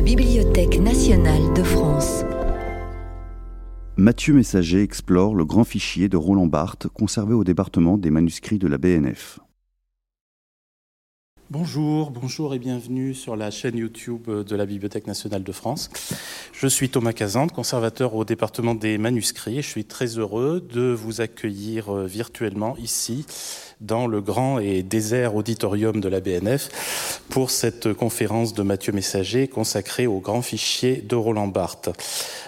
la Bibliothèque nationale de France. Mathieu Messager explore le grand fichier de Roland Barthes conservé au département des manuscrits de la BNF. Bonjour, bonjour et bienvenue sur la chaîne YouTube de la Bibliothèque nationale de France. Je suis Thomas Cazante, conservateur au département des manuscrits et je suis très heureux de vous accueillir euh, virtuellement ici dans le grand et désert auditorium de la BNF pour cette conférence de Mathieu Messager consacrée au grand fichier de Roland Barthes.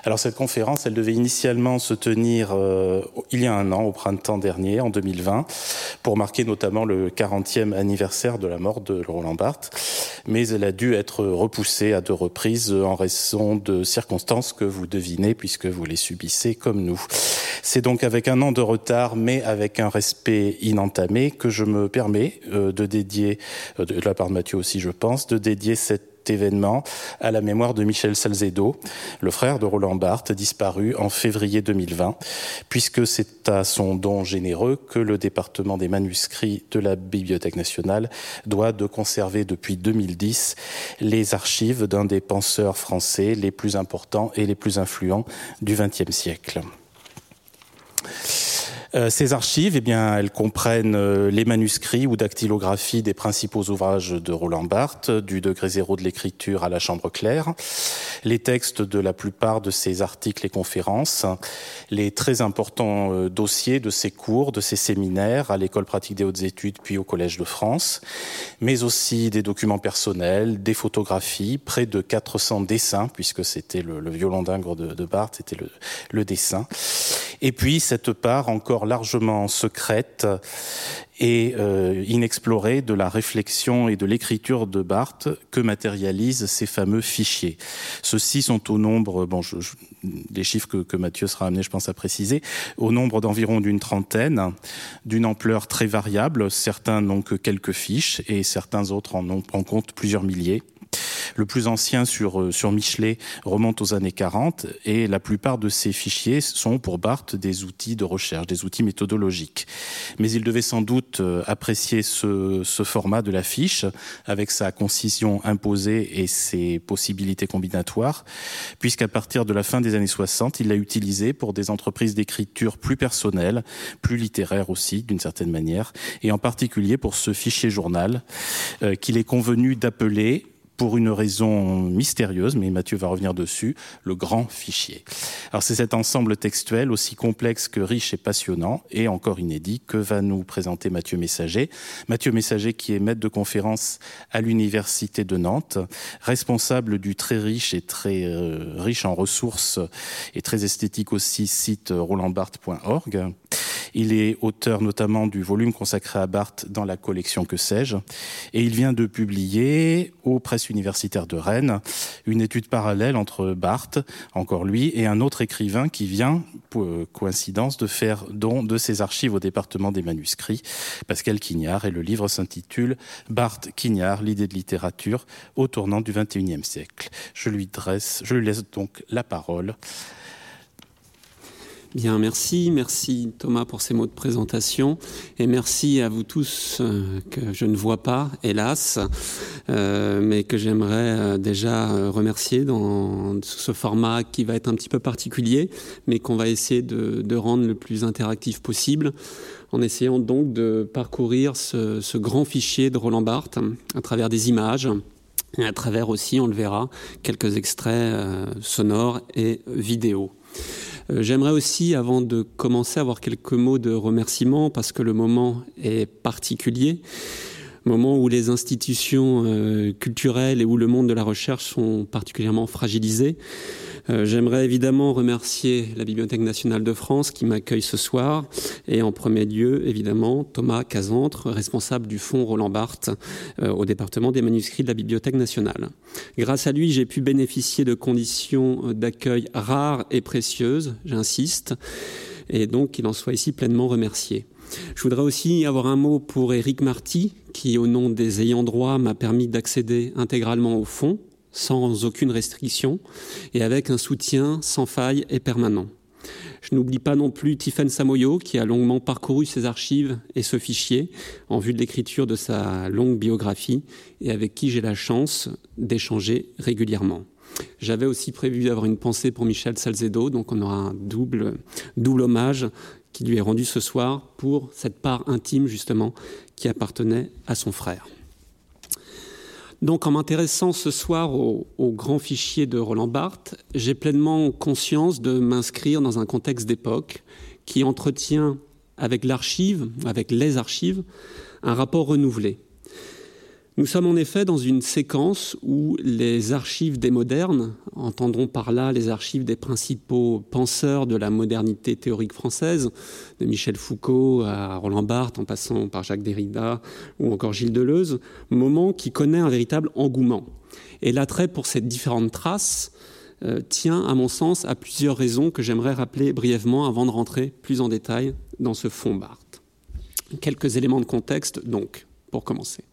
Alors cette conférence, elle devait initialement se tenir euh, il y a un an, au printemps dernier, en 2020, pour marquer notamment le 40e anniversaire de la mort de Roland Barthes, mais elle a dû être repoussée à deux reprises en raison de circonstances que vous devinez puisque vous les subissez comme nous. C'est donc avec un an de retard, mais avec un respect inentamé, que je me permets euh, de dédier, euh, de la part de Mathieu aussi je pense, de dédier cette événement à la mémoire de Michel Salzedo, le frère de Roland Barthes, disparu en février 2020, puisque c'est à son don généreux que le département des manuscrits de la Bibliothèque nationale doit de conserver depuis 2010 les archives d'un des penseurs français les plus importants et les plus influents du XXe siècle. Euh, ces archives, eh bien, elles comprennent euh, les manuscrits ou dactylographies des principaux ouvrages de Roland Barthes, du degré zéro de l'écriture à la chambre claire, les textes de la plupart de ses articles et conférences, les très importants euh, dossiers de ses cours, de ses séminaires à l'école pratique des hautes études puis au Collège de France, mais aussi des documents personnels, des photographies, près de 400 dessins, puisque c'était le, violon d'ingre de, Barthes, c'était le, le dessin. Et puis cette part encore largement secrète et euh, inexplorée de la réflexion et de l'écriture de Barthes que matérialisent ces fameux fichiers. Ceux-ci sont au nombre, bon, des chiffres que, que, Mathieu sera amené, je pense, à préciser, au nombre d'environ d'une trentaine, d'une ampleur très variable. Certains n'ont que quelques fiches et certains autres en ont en compte plusieurs milliers. Le plus ancien sur, euh, sur Michelet remonte aux années 40 et la plupart de ces fichiers sont pour Barthes des outils de recherche, des outils méthodologiques. Mais il devait sans doute euh, apprécier ce, ce format de la fiche avec sa concision imposée et ses possibilités combinatoires, puisqu'à partir de la fin des années 60, il l'a utilisé pour des entreprises d'écriture plus personnelles, plus littéraires aussi d'une certaine manière, et en particulier pour ce fichier journal euh, qu'il est convenu d'appeler pour une raison mystérieuse, mais Mathieu va revenir dessus, le grand fichier. Alors c'est cet ensemble textuel aussi complexe que riche et passionnant, et encore inédit, que va nous présenter Mathieu Messager. Mathieu Messager qui est maître de conférence à l'Université de Nantes, responsable du très riche et très euh, riche en ressources et très esthétique aussi site rolandbarthes.org. Il est auteur notamment du volume consacré à Barthes dans la collection Que sais-je, et il vient de publier aux presses universitaires de Rennes une étude parallèle entre Barthes, encore lui, et un autre écrivain qui vient, pour coïncidence, de faire don de ses archives au département des manuscrits, Pascal Quignard, et le livre s'intitule Barthes Quignard, l'idée de littérature au tournant du XXIe siècle. Je lui dresse, je lui laisse donc la parole. Bien, merci. Merci Thomas pour ces mots de présentation. Et merci à vous tous euh, que je ne vois pas, hélas, euh, mais que j'aimerais euh, déjà remercier dans ce format qui va être un petit peu particulier, mais qu'on va essayer de, de, rendre le plus interactif possible, en essayant donc de parcourir ce, ce grand fichier de Roland Barthes à travers des images. Et à travers aussi, on le verra, quelques extraits euh, sonores et vidéo. Euh, j'aimerais aussi, avant de commencer, avoir quelques mots de remerciement parce que le moment est particulier moment où les institutions euh, culturelles et où le monde de la recherche sont particulièrement fragilisés. Euh, J'aimerais évidemment remercier la Bibliothèque nationale de France qui m'accueille ce soir et en premier lieu évidemment Thomas Cazentre, responsable du fonds Roland Barthes euh, au département des manuscrits de la Bibliothèque nationale. Grâce à lui, j'ai pu bénéficier de conditions d'accueil rares et précieuses, j'insiste, et donc qu'il en soit ici pleinement remercié. Je voudrais aussi avoir un mot pour Éric Marty, qui, au nom des ayants droit, m'a permis d'accéder intégralement au fonds, sans aucune restriction, et avec un soutien sans faille et permanent. Je n'oublie pas non plus Tiffen Samoyo, qui a longuement parcouru ses archives et ce fichier en vue de l'écriture de sa longue biographie et avec qui j'ai la chance d'échanger régulièrement. J'avais aussi prévu d'avoir une pensée pour Michel Salzedo, donc on aura un double, double hommage qui lui est rendu ce soir pour cette part intime justement qui appartenait à son frère. Donc en m'intéressant ce soir au, grand fichier de Roland Barthes, j'ai pleinement conscience de m'inscrire dans un contexte d'époque qui entretient avec l'archive, avec les archives, un rapport renouvelé. Nous sommes en effet dans une séquence où les archives des modernes, entendront par là les archives des principaux penseurs de la modernité théorique française, de Michel Foucault à Roland Barthes, en passant par Jacques Derrida ou encore Gilles Deleuze, moment qui connaît un véritable engouement. Et l'attrait pour ces différentes traces euh, tient, à mon sens, à plusieurs raisons que j'aimerais rappeler brièvement avant de rentrer plus en détail dans ce fond Barthes. Quelques éléments de contexte, donc, pour commencer.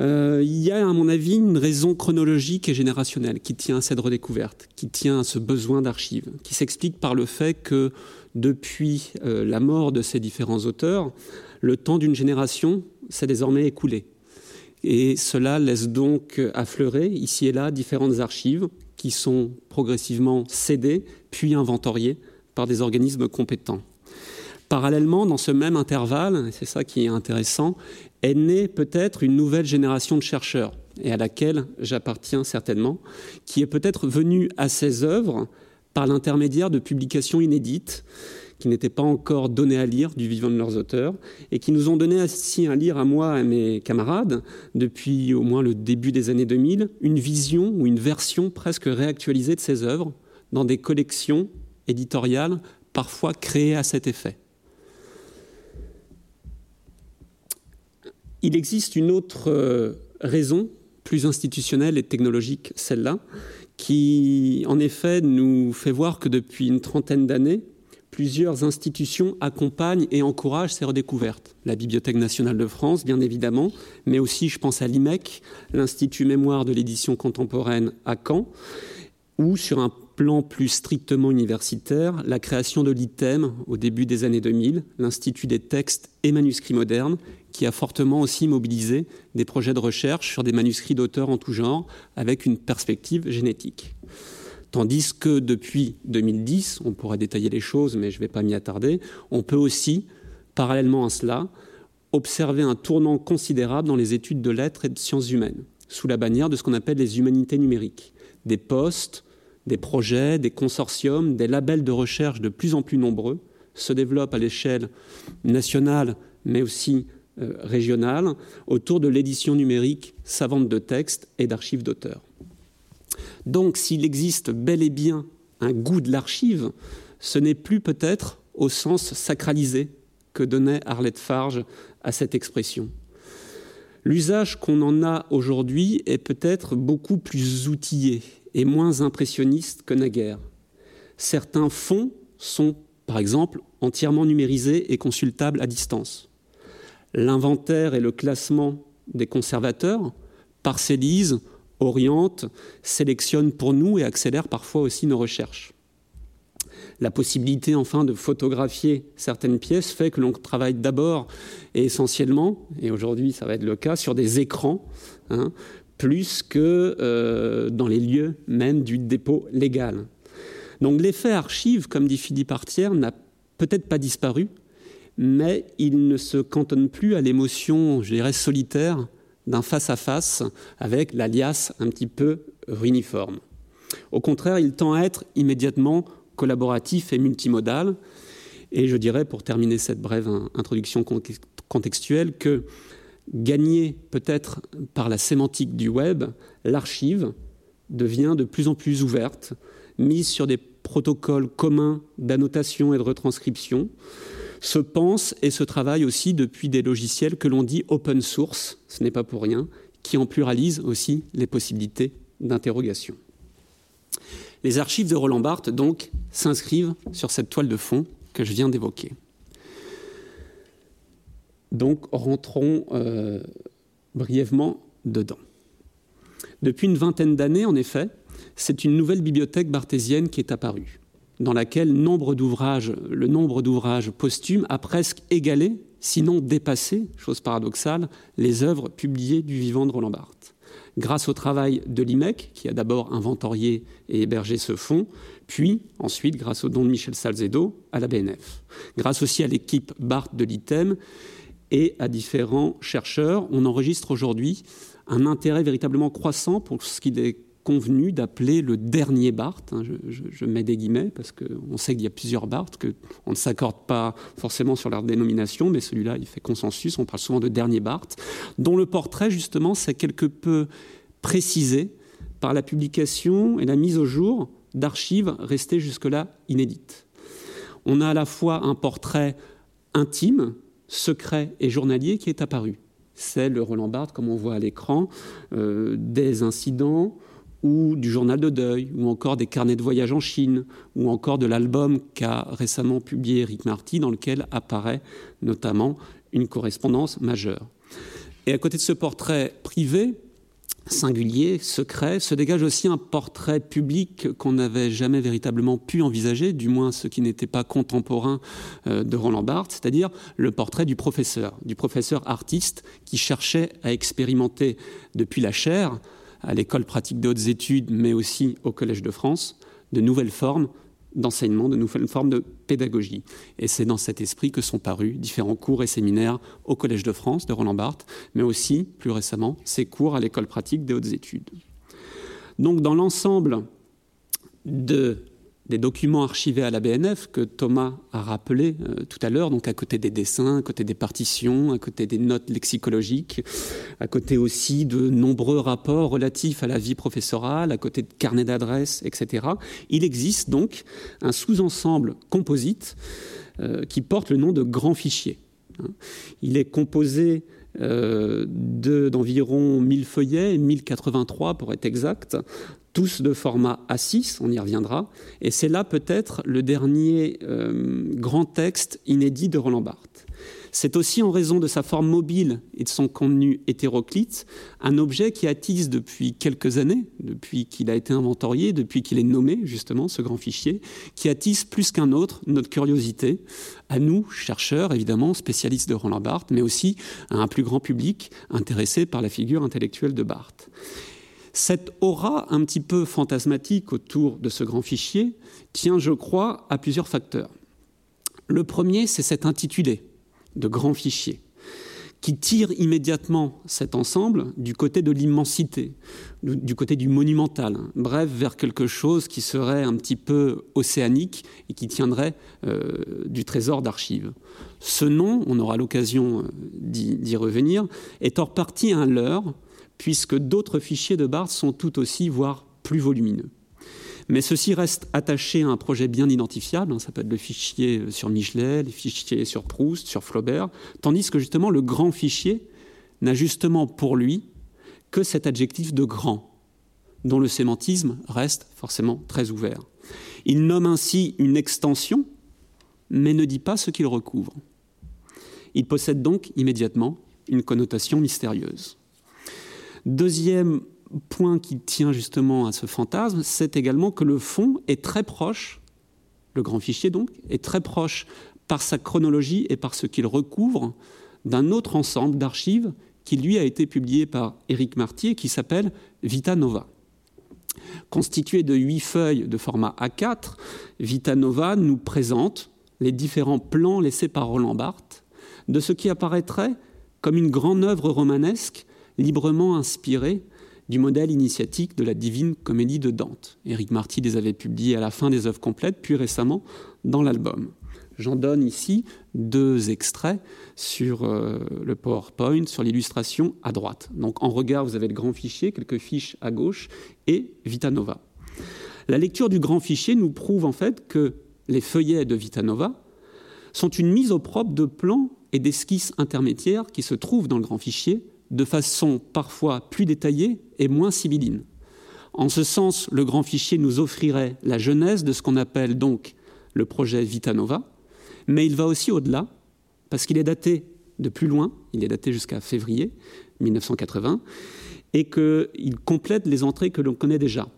Euh, il y a, à mon avis, une raison chronologique et générationnelle qui tient à cette redécouverte, qui tient à ce besoin d'archives, qui s'explique par le fait que depuis euh, la mort de ces différents auteurs, le temps d'une génération s'est désormais écoulé. Et cela laisse donc affleurer ici et là différentes archives qui sont progressivement cédées puis inventoriées par des organismes compétents. Parallèlement, dans ce même intervalle, c'est ça qui est intéressant, est née peut-être une nouvelle génération de chercheurs, et à laquelle j'appartiens certainement, qui est peut-être venue à ces œuvres par l'intermédiaire de publications inédites, qui n'étaient pas encore données à lire du vivant de leurs auteurs, et qui nous ont donné ainsi à lire à moi et à mes camarades, depuis au moins le début des années 2000, une vision ou une version presque réactualisée de ces œuvres dans des collections éditoriales parfois créées à cet effet. Il existe une autre euh, raison, plus institutionnelle et technologique, celle-là, qui en effet nous fait voir que depuis une trentaine d'années, plusieurs institutions accompagnent et encouragent ces redécouvertes. La Bibliothèque nationale de France, bien évidemment, mais aussi, je pense à l'IMEC, l'Institut Mémoire de l'édition contemporaine à Caen, ou sur un plan plus strictement universitaire, la création de l'ITEM au début des années 2000, l'Institut des textes et manuscrits modernes, qui a fortement aussi mobilisé des projets de recherche sur des manuscrits d'auteurs en tout genre, avec une perspective génétique. Tandis que depuis 2010, on pourrait détailler les choses, mais je ne vais pas m'y attarder, on peut aussi, parallèlement à cela, observer un tournant considérable dans les études de lettres et de sciences humaines, sous la bannière de ce qu'on appelle les humanités numériques. Des postes, des projets, des consortiums, des labels de recherche de plus en plus nombreux se développent à l'échelle nationale, mais aussi euh, régionale, autour de l'édition numérique savante de textes et d'archives d'auteurs. Donc, s'il existe bel et bien un goût de l'archive, ce n'est plus peut-être au sens sacralisé que donnait Arlette Farge à cette expression. L'usage qu'on en a aujourd'hui est peut-être beaucoup plus outillé et moins impressionniste que naguère. Certains fonds sont, par exemple, entièrement numérisés et consultables à distance. L'inventaire et le classement des conservateurs parcellisent, orientent, sélectionnent pour nous et accélèrent parfois aussi nos recherches. La possibilité enfin de photographier certaines pièces fait que l'on travaille d'abord et essentiellement, et aujourd'hui ça va être le cas, sur des écrans, hein, plus que euh, dans les lieux même du dépôt légal. Donc l'effet archive, comme dit Philippe Artière, n'a peut-être pas disparu, mais il ne se cantonne plus à l'émotion, je dirais, solitaire d'un face-à-face avec l'alias un petit peu uniforme. Au contraire, il tend à être immédiatement collaboratif et multimodal. Et je dirais, pour terminer cette brève introduction contextuelle, que gagné peut-être par la sémantique du web, l'archive devient de plus en plus ouverte, mise sur des protocoles communs d'annotation et de retranscription, se pense et se travaille aussi depuis des logiciels que l'on dit open source, ce n'est pas pour rien, qui en pluralisent aussi les possibilités d'interrogation. Les archives de Roland Barthes, donc, s'inscrivent sur cette toile de fond que je viens d'évoquer. Donc rentrons euh, brièvement dedans. Depuis une vingtaine d'années, en effet, c'est une nouvelle bibliothèque barthésienne qui est apparue, dans laquelle le nombre d'ouvrages posthumes a presque égalé, sinon dépassé, chose paradoxale, les œuvres publiées du vivant de Roland Barthes. grâce au travail de l'IMEC, qui a d'abord inventorié et hébergé ce fonds, puis ensuite, grâce au don de Michel Salzedo, à la BNF. Grâce aussi à l'équipe BART de l'ITEM et à différents chercheurs, on enregistre aujourd'hui un intérêt véritablement croissant pour ce qu'il est convenu d'appeler le dernier Barthes. Hein, je, mets des guillemets parce qu'on sait qu'il y a plusieurs Barthes, qu'on ne s'accorde pas forcément sur leur dénomination, mais celui-là, il fait consensus. On parle souvent de dernier Barthes, dont le portrait, justement, s'est quelque peu précisé par la publication et la mise au jour d'archives restées jusque-là inédites. On a à la fois un portrait intime, secret et journalier qui est apparu. C'est le Roland Barthes, comme on voit à l'écran, euh, des incidents, ou du journal de deuil, ou encore des carnets de voyage en Chine, ou encore de l'album qu'a récemment publié Eric Marty, dans lequel apparaît notamment une correspondance majeure. Et à côté de ce portrait privé, singulier, secret, se dégage aussi un portrait public qu'on n'avait jamais véritablement pu envisager, du moins ceux qui n'étaient pas contemporains euh, de Roland Barthes, c'est-à-dire le portrait du professeur, du professeur artiste qui cherchait à expérimenter depuis la chair à l'école pratique de hautes études, mais aussi au Collège de France, de nouvelles formes d'enseignement, de nouvelles formes de pédagogie. Et c'est dans cet esprit que sont parus différents cours et séminaires au Collège de France de Roland Barthes, mais aussi, plus récemment, ces cours à l'école pratique des hautes études. Donc, dans l'ensemble de des documents archivés à la BNF que Thomas a rappelé euh, tout à l'heure, donc à côté des dessins, à côté des partitions, à côté des notes lexicologiques, à côté aussi de nombreux rapports relatifs à la vie professorale, à côté de carnets d'adresses, etc. Il existe donc un sous-ensemble composite euh, qui porte le nom de grand fichier. Il est composé euh, d'environ 1000 feuillets, 1083 pour être exact, tous de format A6, on y reviendra, et c'est là peut-être le dernier euh, grand texte inédit de Roland Barthes. C'est aussi en raison de sa forme mobile et de son contenu hétéroclite un objet qui attise depuis quelques années, depuis qu'il a été inventorié, depuis qu'il est nommé justement ce grand fichier, qui attise plus qu'un autre notre curiosité, à nous, chercheurs évidemment, spécialistes de Roland Barthes, mais aussi à un plus grand public intéressé par la figure intellectuelle de Barthes. Cette aura un petit peu fantasmatique autour de ce grand fichier tient, je crois, à plusieurs facteurs. Le premier, c'est cet intitulé de grand fichier qui tire immédiatement cet ensemble du côté de l'immensité, du côté du monumental, bref, vers quelque chose qui serait un petit peu océanique et qui tiendrait euh, du trésor d'archives. Ce nom, on aura l'occasion euh, d'y revenir, est hors partie un leurre puisque d'autres fichiers de Barthes sont tout aussi, voire plus volumineux. Mais ceci reste attaché à un projet bien identifiable, hein, ça peut être le fichier sur Michelet, les fichiers sur Proust, sur Flaubert, tandis que justement le grand fichier n'a justement pour lui que cet adjectif de grand, dont le sémantisme reste forcément très ouvert. Il nomme ainsi une extension, mais ne dit pas ce qu'il recouvre. Il possède donc immédiatement une connotation mystérieuse. Deuxième point qui tient justement à ce fantasme, c'est également que le fond est très proche, le grand fichier donc, est très proche par sa chronologie et par ce qu'il recouvre d'un autre ensemble d'archives qui lui a été publié par Éric Martier qui s'appelle Vita Nova. Constitué de huit feuilles de format A4, Vita Nova nous présente les différents plans laissés par Roland Barthes de ce qui apparaîtrait comme une grande œuvre romanesque librement inspiré du modèle initiatique de la divine comédie de Dante. Éric Marty les avait publiés à la fin des œuvres complètes, puis récemment dans l'album. J'en donne ici deux extraits sur euh, le PowerPoint, sur l'illustration à droite. Donc en regard, vous avez le grand fichier, quelques fiches à gauche et Vitanova. La lecture du grand fichier nous prouve en fait que les feuillets de Vitanova sont une mise au propre de plans et d'esquisses intermédiaires qui se trouvent dans le grand fichier de façon parfois plus détaillée et moins sibylline. En ce sens, le grand fichier nous offrirait la genèse de ce qu'on appelle donc le projet Vitanova, mais il va aussi au-delà, parce qu'il est daté de plus loin, il est daté jusqu'à février 1980, et qu'il complète les entrées que l'on connaît déjà.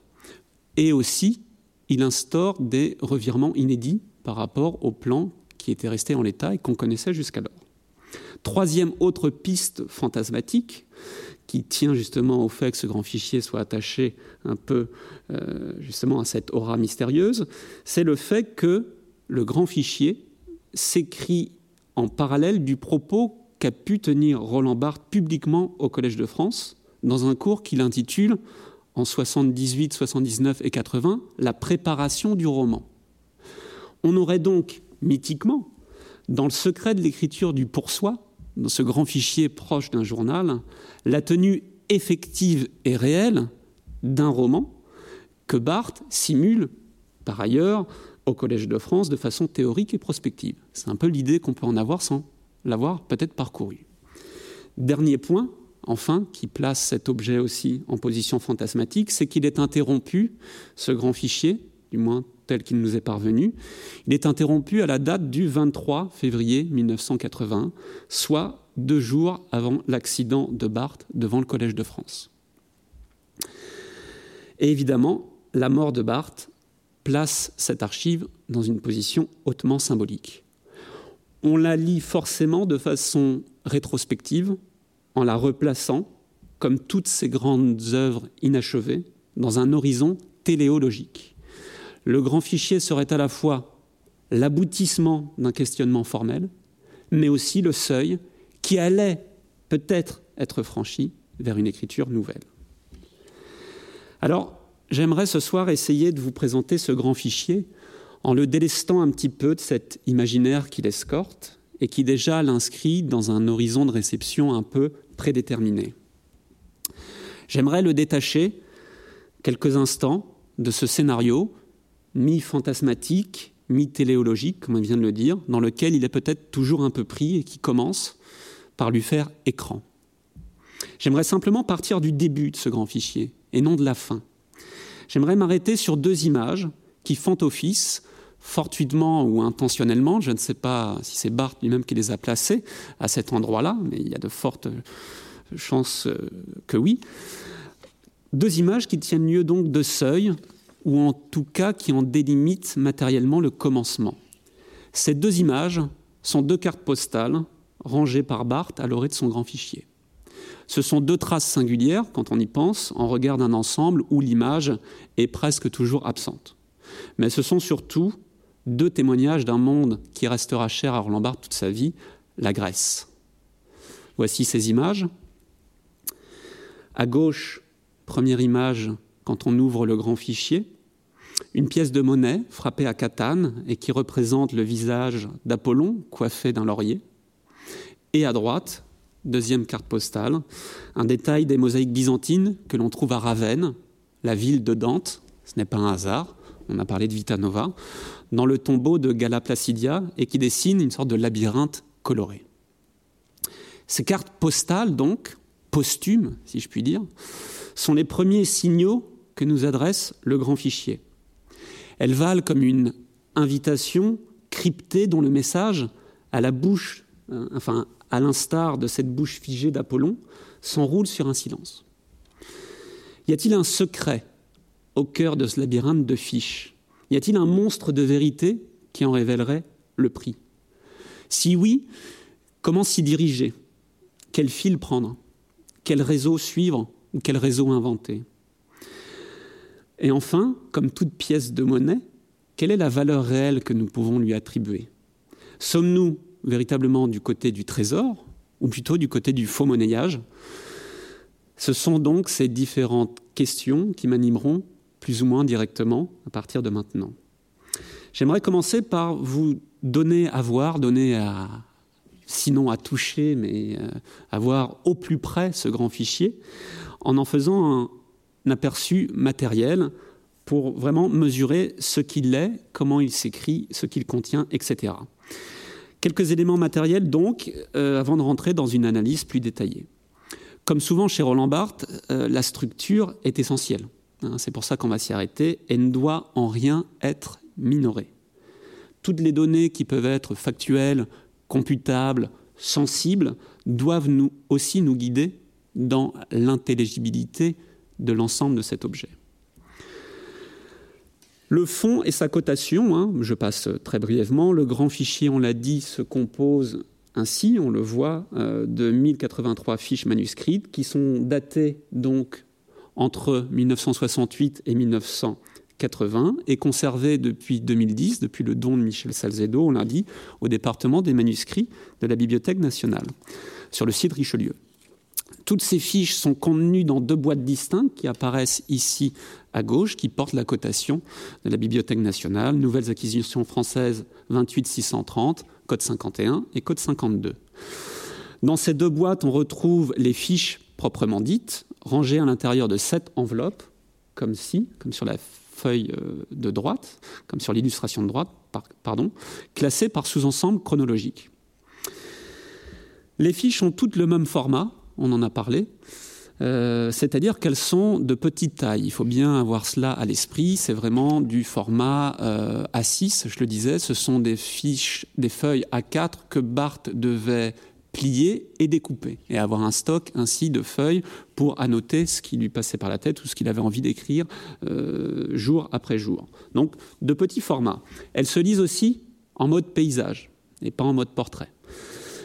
Et aussi, il instaure des revirements inédits par rapport au plan qui était resté en l'état et qu'on connaissait jusqu'alors. Troisième autre piste fantasmatique qui tient justement au fait que ce grand fichier soit attaché un peu euh, justement à cette aura mystérieuse, c'est le fait que le grand fichier s'écrit en parallèle du propos qu'a pu tenir Roland Barthes publiquement au Collège de France dans un cours qu'il intitule en 78, 79 et 80 La préparation du roman. On aurait donc mythiquement, dans le secret de l'écriture du pour soi, dans ce grand fichier proche d'un journal, la tenue effective et réelle d'un roman que Barthes simule par ailleurs au Collège de France de façon théorique et prospective. C'est un peu l'idée qu'on peut en avoir sans l'avoir peut-être parcouru. Dernier point, enfin, qui place cet objet aussi en position fantasmatique, c'est qu'il est interrompu, ce grand fichier, du moins tel qu'il nous est parvenu, il est interrompu à la date du 23 février 1980, soit deux jours avant l'accident de Barthes devant le Collège de France. Et évidemment, la mort de Barthes place cette archive dans une position hautement symbolique. On la lit forcément de façon rétrospective, en la replaçant, comme toutes ces grandes œuvres inachevées, dans un horizon téléologique. Le grand fichier serait à la fois l'aboutissement d'un questionnement formel, mais aussi le seuil qui allait peut-être être franchi vers une écriture nouvelle. Alors, j'aimerais ce soir essayer de vous présenter ce grand fichier en le délestant un petit peu de cet imaginaire qui l'escorte et qui déjà l'inscrit dans un horizon de réception un peu prédéterminé. J'aimerais le détacher quelques instants de ce scénario mi-fantasmatique, mi-téléologique, comme on vient de le dire, dans lequel il est peut-être toujours un peu pris et qui commence par lui faire écran. J'aimerais simplement partir du début de ce grand fichier et non de la fin. J'aimerais m'arrêter sur deux images qui font office fortuitement ou intentionnellement, je ne sais pas si c'est Barthes lui-même qui les a placées à cet endroit-là, mais il y a de fortes chances euh, que oui. Deux images qui tiennent lieu donc de seuil, ou en tout cas qui en délimitent matériellement le commencement. Ces deux images sont deux cartes postales rangées par Barthes à l'orée de son grand fichier. Ce sont deux traces singulières, quand on y pense, en regard d'un ensemble où l'image est presque toujours absente. Mais ce sont surtout deux témoignages d'un monde qui restera cher à Roland Barthes toute sa vie, la Grèce. Voici ces images. À gauche, première image quand on ouvre le grand fichier, une pièce de monnaie frappée à catane et qui représente le visage d'Apollon coiffé d'un laurier. Et à droite, deuxième carte postale, un détail des mosaïques byzantines que l'on trouve à Ravenne, la ville de Dante. Ce n'est pas un hasard, on a parlé de Vitanova, dans le tombeau de Gala Placidia et qui dessine une sorte de labyrinthe coloré. Ces cartes postales, donc, posthumes, si je puis dire, sont les premiers signaux que nous adresse le grand fichier. Elles valent comme une invitation cryptée dont le message, à la bouche, euh, enfin, à l'instar de cette bouche figée d'Apollon, s'enroule sur un silence. Y a-t-il un secret au cœur de ce labyrinthe de fiches? Y a-t-il un monstre de vérité qui en révélerait le prix? Si oui, comment s'y diriger? Quel fil prendre? Quel réseau suivre ou quel réseau inventer? Et enfin, comme toute pièce de monnaie, quelle est la valeur réelle que nous pouvons lui attribuer? Sommes-nous véritablement du côté du trésor ou plutôt du côté du faux monnayage? Ce sont donc ces différentes questions qui m'animeront plus ou moins directement à partir de maintenant. J'aimerais commencer par vous donner à voir, donner à, sinon à toucher, mais euh, à voir au plus près ce grand fichier, en en faisant un, aperçu matériel pour vraiment mesurer ce qu'il est, comment il s'écrit, ce qu'il contient, etc. Quelques éléments matériels donc, euh, avant de rentrer dans une analyse plus détaillée. Comme souvent chez Roland Barthes, euh, la structure est essentielle. Hein, c'est pour ça qu'on va s'y arrêter, et ne doit en rien être minorée. Toutes les données qui peuvent être factuelles, computables, sensibles, doivent nous aussi nous guider dans l'intelligibilité de l'ensemble de cet objet. Le fond et sa cotation, hein, je passe très brièvement, le grand fichier, on l'a dit, se compose ainsi, on le voit, euh, de 1083 fiches manuscrites qui sont datées donc entre 1968 et 1980 et conservées depuis 2010, depuis le don de Michel Salzedo, on l'a dit, au département des manuscrits de la Bibliothèque nationale, sur le site Richelieu. Toutes ces fiches sont contenues dans deux boîtes distinctes qui apparaissent ici à gauche, qui portent la cotation de la Bibliothèque nationale, Nouvelles acquisitions françaises 28630, code 51 et code 52. Dans ces deux boîtes, on retrouve les fiches proprement dites, rangées à l'intérieur de sept enveloppes, comme ci, comme sur la feuille euh, de droite, comme sur l'illustration de droite, pardon, classées par sous-ensemble chronologique. Les fiches ont toutes le même format, on en a parlé, euh, c'est-à-dire qu'elles sont de petite taille. Il faut bien avoir cela à l'esprit. C'est vraiment du format euh, A6, je le disais. Ce sont des feuilles A4 que Barthes devait plier et découper et avoir un stock ainsi de feuilles pour annoter ce qui lui passait par la tête ou ce qu'il avait envie d'écrire euh, jour après jour. Donc de petits formats. Elles se lisent aussi en mode paysage et pas en mode portrait.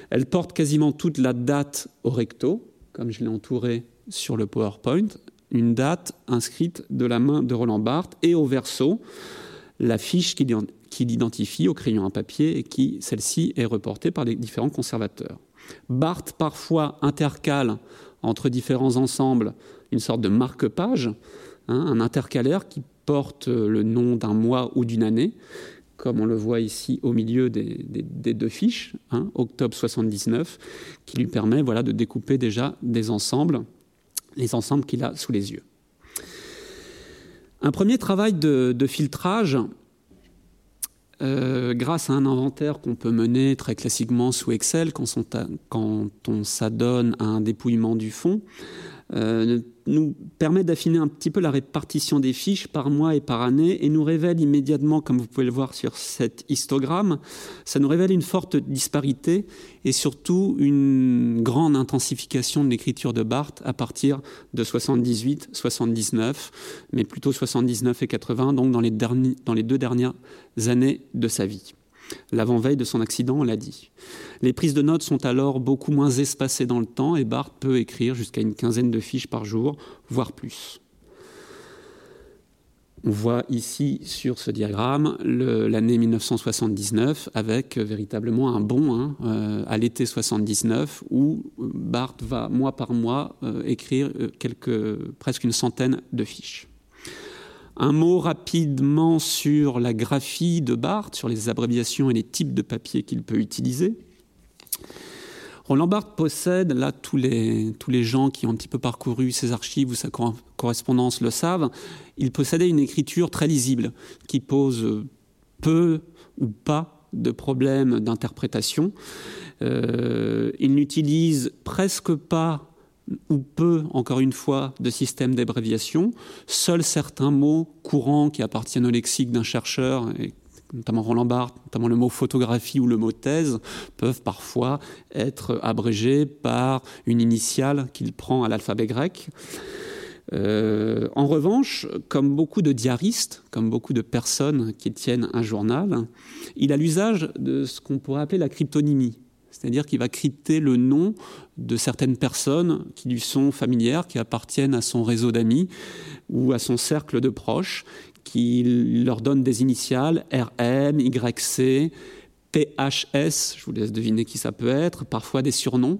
Elles portent quasiment toute la date au recto, comme je l'ai entouré sur le PowerPoint, une date inscrite de la main de Roland Barthes et au verso la fiche qui l'identifie au crayon à papier et qui, celle-ci, est reportée par les différents conservateurs. Barthes parfois intercale entre différents ensembles une sorte de marque-page, hein, un intercalaire qui porte le nom d'un mois ou d'une année, comme on le voit ici au milieu des, deux fiches, hein, octobre 79, qui lui permet voilà, de découper déjà des ensembles les ensembles qu'il a sous les yeux. Un premier travail de, filtrage, euh, grâce à un inventaire qu'on peut mener très classiquement sous Excel quand on s'adonne à un dépouillement du fond, euh, nous permet d'affiner un petit peu la répartition des fiches par mois et par année et nous révèle immédiatement, comme vous pouvez le voir sur cet histogramme, ça nous révèle une forte disparité et surtout une grande intensification de l'écriture de Barthes à partir de 78, 79, mais plutôt 79 et 80, donc dans les, dans les deux dernières années de sa vie. L'avant-veille de son accident, on l'a dit. Les prises de notes sont alors beaucoup moins espacées dans le temps et Barthes peut écrire jusqu'à une quinzaine de fiches par jour, voire plus. On voit ici sur ce diagramme l'année 1979 avec euh, véritablement un bond hein, euh, à l'été 79 où Barthes va mois par mois euh, écrire presque une centaine de fiches. Un mot rapidement sur la graphie de Barthes, sur les abréviations et les types de papier qu'il peut utiliser. Roland Barthes possède, là tous les, tous les gens qui ont un petit peu parcouru ses archives ou sa correspondance le savent, il possédait une écriture très lisible qui pose peu ou pas de problèmes d'interprétation. Euh, il n'utilise presque pas ou peu, encore une fois, de système d'abréviation. Seuls certains mots courants qui appartiennent au lexique d'un chercheur, et notamment Roland Barthes, notamment le mot photographie ou le mot thèse, peuvent parfois être abrégés par une initiale qu'il prend à l'alphabet grec. Euh, en revanche, comme beaucoup de diaristes, comme beaucoup de personnes qui tiennent un journal, il a l'usage de ce qu'on pourrait appeler la cryptonymie. C'est-à-dire qu'il va crypter le nom de certaines personnes qui lui sont familières, qui appartiennent à son réseau d'amis ou à son cercle de proches, qui leur donne des initiales RM, YC, PHS, je vous laisse deviner qui ça peut être, parfois des surnoms.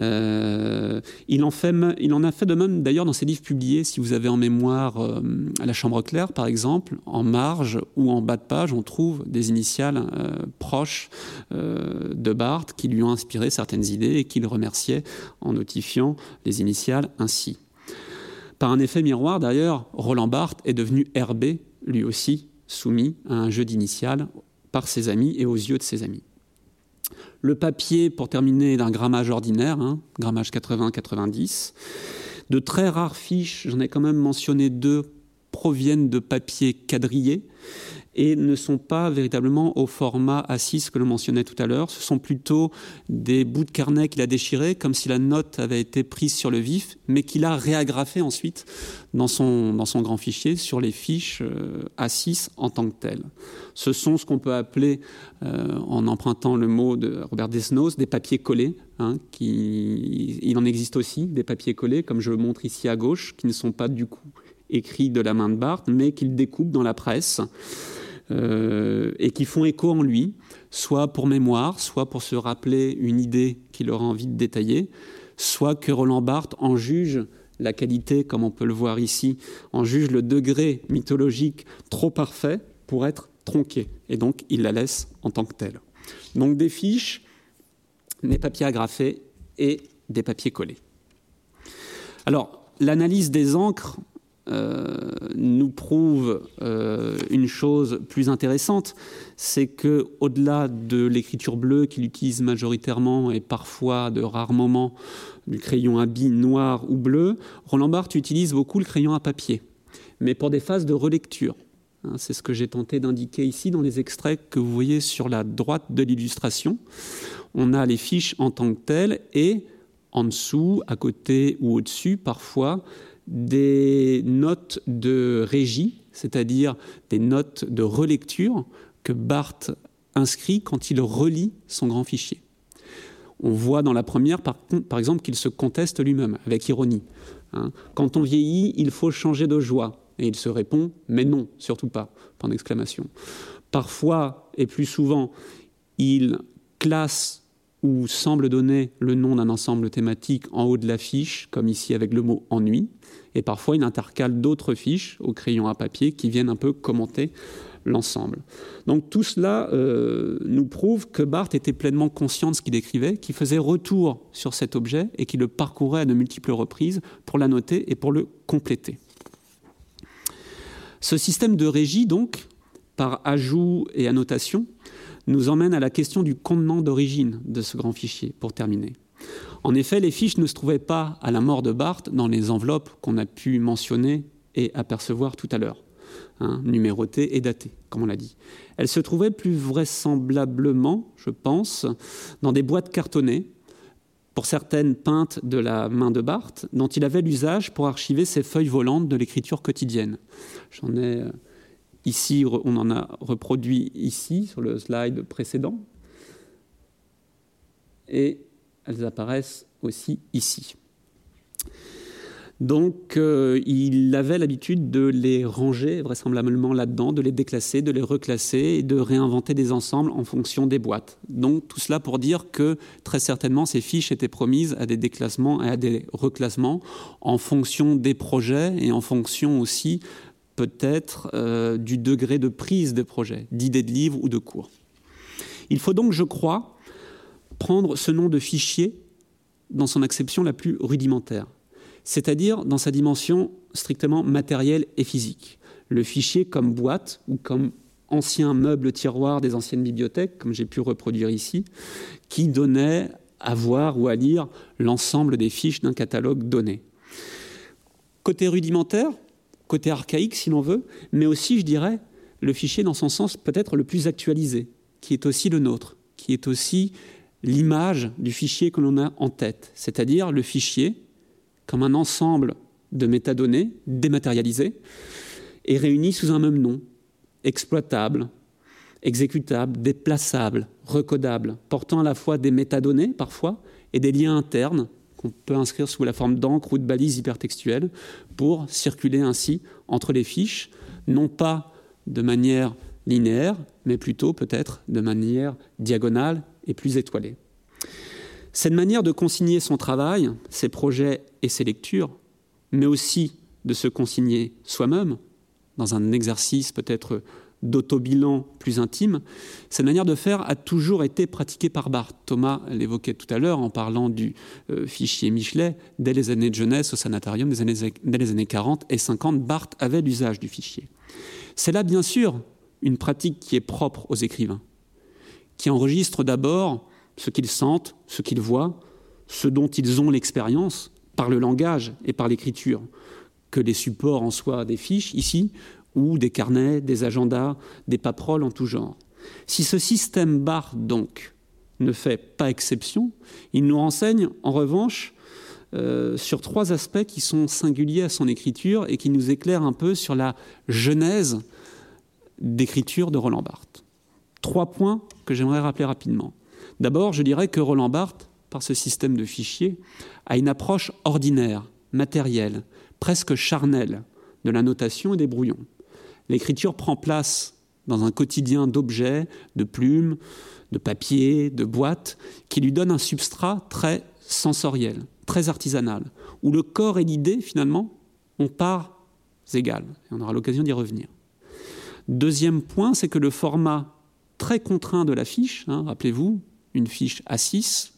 Euh, il, en a fait de même d'ailleurs dans ses livres publiés, si vous avez en mémoire euh, la Chambre claire par exemple, en marge ou en bas de page, on trouve des initiales euh, proches de Barthes qui lui ont inspiré certaines idées et qu'il remerciait en notifiant les initiales ainsi. Par un effet miroir d'ailleurs, Roland Barthes est devenu RB, lui aussi soumis à un jeu d'initiales par ses amis et aux yeux de ses amis. Le papier, pour terminer, d'un grammage ordinaire, hein, grammage 80-90. De très rares fiches, j'en ai quand même mentionné deux proviennent de papier quadrillé et ne sont pas véritablement au format A6 que l'on mentionnait tout à l'heure. Ce sont plutôt des bouts de carnet qu'il a déchirés, comme si la note avait été prise sur le vif, mais qu'il a réagrafé ensuite dans son, dans son grand fichier sur les fiches euh, A6 en tant que telles. Ce sont ce qu'on peut appeler, euh, en empruntant le mot de Robert Desnos, des papiers collés. Hein, il en existe aussi des papiers collés, comme je le montre ici à gauche, qui ne sont pas du coup écrits de la main de Barthes, mais qu'il découpe dans la presse. Euh, et qui font écho en lui, soit pour mémoire, soit pour se rappeler une idée qu'il aura envie de détailler, soit que Roland Barthes en juge la qualité, comme on peut le voir ici, en juge le degré mythologique trop parfait pour être tronqué, et donc il la laisse en tant que telle. Donc des fiches, des papiers agrafés et des papiers collés. Alors, l'analyse des encres nous prouve euh, une chose plus intéressante, c'est que au-delà de l'écriture bleue qu'il utilise majoritairement et parfois de rares moments du crayon à billes noir ou bleu, Roland Barthes utilise beaucoup le crayon à papier, mais pour des phases de relecture. Hein, c'est ce que j'ai tenté d'indiquer ici dans les extraits que vous voyez sur la droite de l'illustration. On a les fiches en tant que telles et en dessous, à côté ou au-dessus, parfois, des notes de régie, c'est-à-dire des notes de relecture que Barthes inscrit quand il relit son grand fichier. On voit dans la première, par, exemple, qu'il se conteste lui-même, avec ironie. Hein. Quand on vieillit, il faut changer de joie. Et il se répond, mais non, surtout pas, point d'exclamation. Parfois, et plus souvent, il classe ou semble donner le nom d'un ensemble thématique en haut de l'affiche, comme ici avec le mot ennui et parfois il intercale d'autres fiches au crayon à papier qui viennent un peu commenter l'ensemble. Donc tout cela euh, nous prouve que Barthes était pleinement conscient de ce qu'il écrivait, qu'il faisait retour sur cet objet et qu'il le parcourait à de multiples reprises pour l'annoter et pour le compléter. Ce système de régie, donc, par ajout et annotation, nous emmène à la question du contenant d'origine de ce grand fichier, pour terminer. En effet, les fiches ne se trouvaient pas à la mort de Barthes dans les enveloppes qu'on a pu mentionner et apercevoir tout à l'heure, hein, numérotées et datées, comme on l'a dit. Elles se trouvaient plus vraisemblablement, je pense, dans des boîtes cartonnées, pour certaines peintes de la main de Barthes, dont il avait l'usage pour archiver ses feuilles volantes de l'écriture quotidienne. J'en ai euh, ici, on en a reproduit ici sur le slide précédent. Et elles apparaissent aussi ici. Donc euh, il avait l'habitude de les ranger vraisemblablement là-dedans, de les déclasser, de les reclasser et de réinventer des ensembles en fonction des boîtes. Donc tout cela pour dire que très certainement ces fiches étaient promises à des déclassements et à des reclassements en fonction des projets et en fonction aussi peut-être euh, du degré de prise des projets, d'idées de livres ou de cours. Il faut donc, je crois, prendre ce nom de fichier dans son acception la plus rudimentaire, c'est-à-dire dans sa dimension strictement matérielle et physique. Le fichier comme boîte ou comme ancien meuble tiroir des anciennes bibliothèques, comme j'ai pu reproduire ici, qui donnait à voir ou à lire l'ensemble des fiches d'un catalogue donné. Côté rudimentaire, côté archaïque si l'on veut, mais aussi, je dirais, le fichier dans son sens peut-être le plus actualisé, qui est aussi le nôtre, qui est aussi l'image du fichier que l'on a en tête, c'est-à-dire le fichier comme un ensemble de métadonnées dématérialisées et réunies sous un même nom, exploitable, exécutable, déplaçable, recodable, portant à la fois des métadonnées parfois et des liens internes qu'on peut inscrire sous la forme d'encre ou de balises hypertextuelles pour circuler ainsi entre les fiches, non pas de manière linéaire, mais plutôt peut-être de manière diagonale et plus étoilée. Cette manière de consigner son travail, ses projets et ses lectures, mais aussi de se consigner soi-même, dans un exercice peut-être d'autobilan plus intime, cette manière de faire a toujours été pratiquée par Barthes. Thomas l'évoquait tout à l'heure en parlant du euh, fichier Michelet. Dès les années de jeunesse au sanatorium, dès les années 40 et 50, Barthes avait l'usage du fichier. C'est là, bien sûr, une pratique qui est propre aux écrivains qui enregistrent d'abord ce qu'ils sentent, ce qu'ils voient, ce dont ils ont l'expérience, par le langage et par l'écriture, que les supports en soi des fiches, ici, ou des carnets, des agendas, des paperoles en tout genre. Si ce système BART, donc, ne fait pas exception, il nous renseigne, en revanche, euh, sur trois aspects qui sont singuliers à son écriture et qui nous éclairent un peu sur la genèse d'écriture de Roland Barthes. Trois points que j'aimerais rappeler rapidement. D'abord, je dirais que Roland Barthes, par ce système de fichiers, a une approche ordinaire, matérielle, presque charnelle de la notation et des brouillons. L'écriture prend place dans un quotidien d'objets, de plumes, de papier, de boîtes, qui lui donne un substrat très sensoriel, très artisanal, où le corps et l'idée, finalement, ont parts égales. Et on aura l'occasion d'y revenir. Deuxième point, c'est que le format très contraint de la fiche, hein, rappelez-vous, une fiche A6,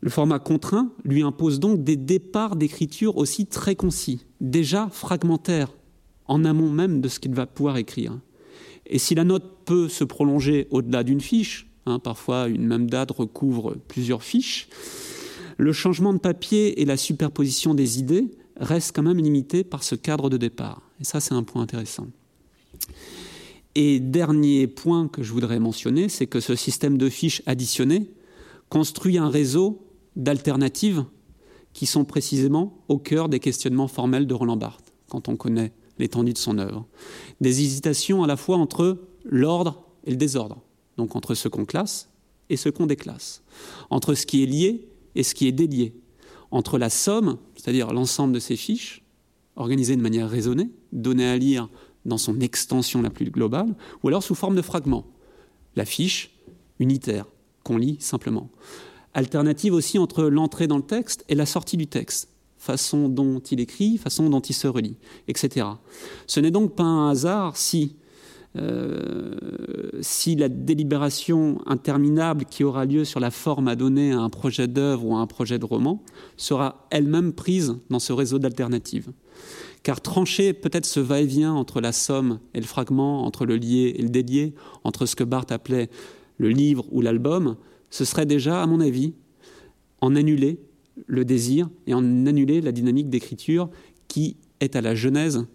le format contraint lui impose donc des départs d'écriture aussi très concis, déjà fragmentaires, en amont même de ce qu'il va pouvoir écrire. Et si la note peut se prolonger au-delà d'une fiche, hein, parfois une même date recouvre plusieurs fiches, le changement de papier et la superposition des idées restent quand même limités par ce cadre de départ. Et ça, c'est un point intéressant. Et dernier point que je voudrais mentionner, c'est que ce système de fiches additionnées construit un réseau d'alternatives qui sont précisément au cœur des questionnements formels de Roland Barthes, quand on connaît l'étendue de son œuvre. Des hésitations à la fois entre l'ordre et le désordre, donc entre ce qu'on classe et ce qu'on déclasse, entre ce qui est lié et ce qui est délié, entre la somme, c'est-à-dire l'ensemble de ces fiches, organisées de manière raisonnée, données à lire dans son extension la plus globale, ou alors sous forme de fragments, la fiche unitaire qu'on lit simplement. Alternative aussi entre l'entrée dans le texte et la sortie du texte, façon dont il écrit, façon dont il se relie, etc. Ce n'est donc pas un hasard si, euh, si la délibération interminable qui aura lieu sur la forme à donner à un projet d'œuvre ou à un projet de roman sera elle-même prise dans ce réseau d'alternatives. Car trancher peut-être ce va-et-vient entre la somme et le fragment, entre le lié et le délié, entre ce que Barthes appelait le livre ou l'album, ce serait déjà, à mon avis, en annuler le désir et en annuler la dynamique d'écriture qui est à la genèse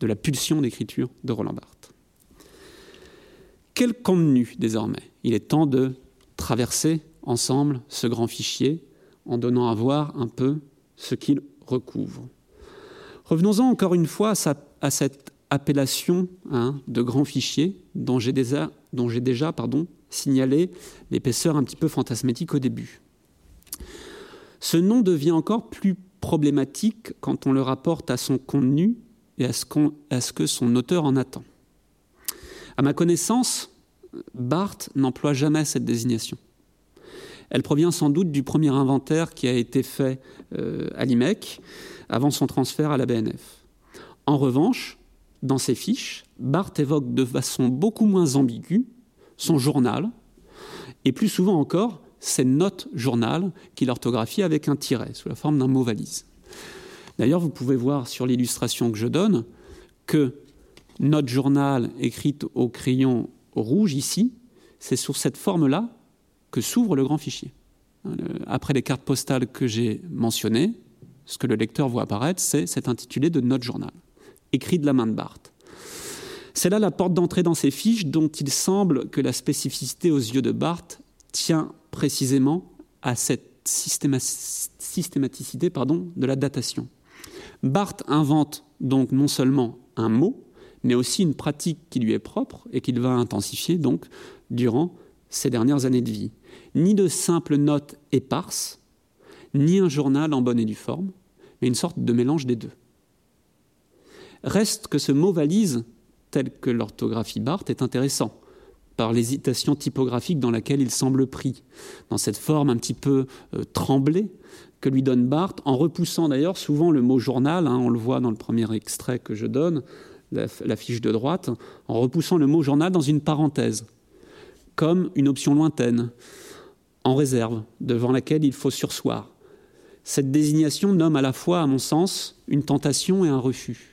de la pulsion d'écriture de Roland Barthes. Quel contenu désormais Il est temps de traverser ensemble ce grand fichier en donnant à voir un peu ce qu'il recouvre. Revenons-en encore une fois à, cette appellation hein, de grand fichier dont j'ai déjà, signalé l'épaisseur un petit peu fantasmatique au début. Ce nom devient encore plus problématique quand on le rapporte à son contenu et à ce, que son auteur en attend. À ma connaissance, Barthes n'emploie jamais cette désignation. Elle provient sans doute du premier inventaire qui a été fait euh, à l'IMEC avant son transfert à la BNF. En revanche, dans ses fiches, Barthes évoque de façon beaucoup moins ambiguë son journal, et plus souvent encore ses notes journal qu'il orthographie avec un tiret, sous la forme d'un mot valise. D'ailleurs, vous pouvez voir sur l'illustration que je donne que note journal écrite au crayon rouge ici, c'est sur cette forme-là que s'ouvre le grand fichier. Après les cartes postales que j'ai mentionnées, ce que le lecteur voit apparaître, c'est cet intitulé de note journal, écrit de la main de Barthes. C'est là la porte d'entrée dans ces fiches dont il semble que la spécificité aux yeux de Barthes tient précisément à cette systématicité de la datation. Barthes invente donc non seulement un mot, mais aussi une pratique qui lui est propre et qu'il va intensifier donc durant ses dernières années de vie. Ni de simples notes éparses, ni un journal en bonne et due forme, mais une sorte de mélange des deux. Reste que ce mot valise tel que l'orthographie Barthes est intéressant par l'hésitation typographique dans laquelle il semble pris, dans cette forme un petit peu euh, tremblée que lui donne Barthes, en repoussant d'ailleurs souvent le mot journal, hein, on le voit dans le premier extrait que je donne, la, la, fiche de droite, en repoussant le mot journal dans une parenthèse, comme une option lointaine, en réserve, devant laquelle il faut sursoir. Cette désignation nomme à la fois, à mon sens, une tentation et un refus.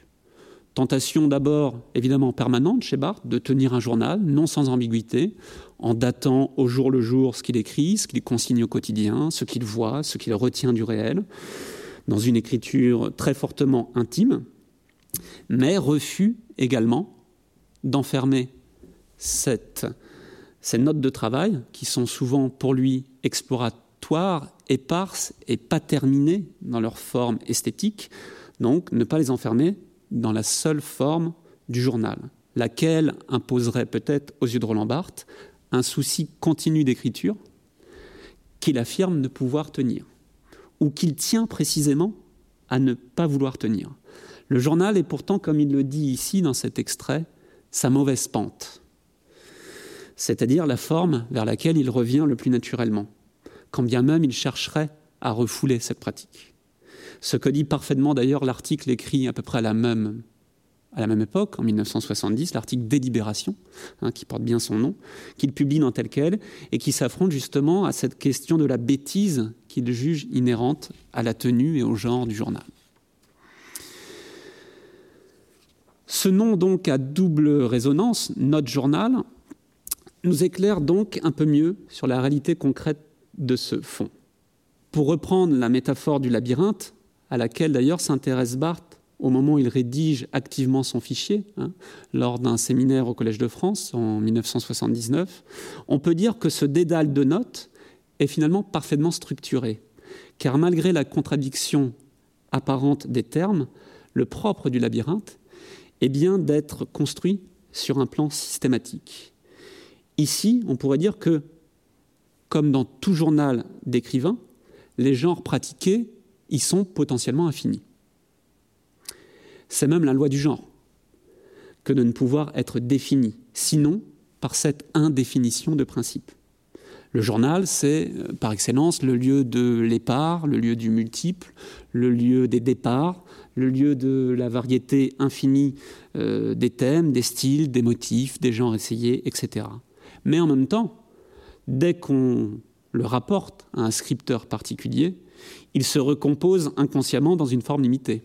Tentation d'abord évidemment permanente chez Barthes de tenir un journal, non sans ambiguïté, en datant au jour le jour ce qu'il écrit, ce qu'il consigne au quotidien, ce qu'il voit, ce qu'il retient du réel. dans une écriture très fortement intime, mais refus également d'enfermer cette, ces notes de travail, qui sont souvent pour lui exploratoires, éparses et pas terminées dans leur forme esthétique, donc ne pas les enfermer dans la seule forme du journal, laquelle imposerait peut-être aux yeux de Roland Barthes un souci continu d'écriture qu'il affirme ne pouvoir tenir, ou qu'il tient précisément à ne pas vouloir tenir. Le journal est pourtant, comme il le dit ici dans cet extrait, sa mauvaise pente, c'est-à-dire la forme vers laquelle il revient le plus naturellement, quand bien même il chercherait à refouler cette pratique. Ce que dit parfaitement d'ailleurs l'article écrit à peu près à la même, époque, en 1970, l'article Délibération, hein, qui porte bien son nom, qu'il publie dans tel quel, et qui s'affronte justement à cette question de la bêtise qu'il juge inhérente à la tenue et au genre du journal. Ce nom donc à double résonance, notre journal, nous éclaire donc un peu mieux sur la réalité concrète de ce fond. Pour reprendre la métaphore du labyrinthe, à laquelle d'ailleurs s'intéresse Barthes au moment où il rédige activement son fichier, hein, lors d'un séminaire au Collège de France en 1979, on peut dire que ce dédale de notes est finalement parfaitement structuré, car malgré la contradiction apparente des termes, le propre du labyrinthe est bien d'être construit sur un plan systématique. Ici, on pourrait dire que, comme dans tout journal d'écrivain, les genres pratiqués y sont potentiellement infinis. C'est même la loi du genre que de ne pouvoir être défini, sinon par cette indéfinition de principe. Le journal, c'est euh, par excellence le lieu de l'épar, le lieu du multiple, le lieu des départs, le lieu de la variété infinie euh, des thèmes, des styles, des motifs, des genres essayés, etc. Mais en même temps, dès qu'on le rapporte à un scripteur particulier, il se recompose inconsciemment dans une forme limitée,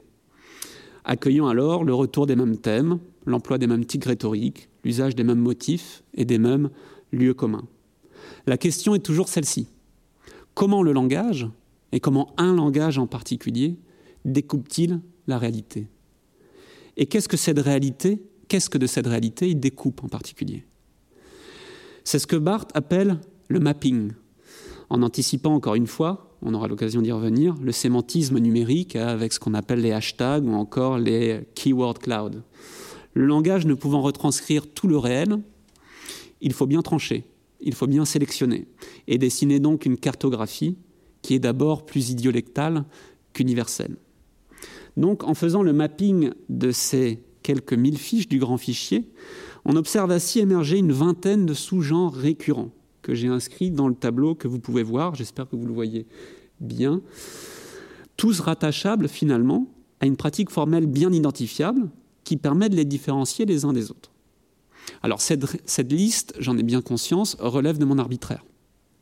accueillant alors le retour des mêmes thèmes, l'emploi des mêmes tics rhétoriques, l'usage des mêmes motifs et des mêmes lieux communs. La question est toujours celle-ci. Comment le langage, et comment un langage en particulier, découpe-t-il la réalité? Et qu'est-ce que cette réalité, qu'est-ce que de cette réalité il découpe en particulier? C'est ce que Barthes appelle le mapping, en anticipant encore une fois, on aura l'occasion d'y revenir, le sémantisme numérique avec ce qu'on appelle les hashtags ou encore les keyword cloud. Le langage ne pouvant retranscrire tout le réel, il faut bien trancher, il faut bien sélectionner et dessiner donc une cartographie qui est d'abord plus idiolectale qu'universelle. Donc en faisant le mapping de ces quelques mille fiches du grand fichier, on observe ainsi émerger une vingtaine de sous-genres récurrents que j'ai inscrits dans le tableau que vous pouvez voir, j'espère que vous le voyez bien, tous rattachables finalement à une pratique formelle bien identifiable qui permet de les différencier les uns des autres. Alors cette, liste, j'en ai bien conscience, relève de mon arbitraire.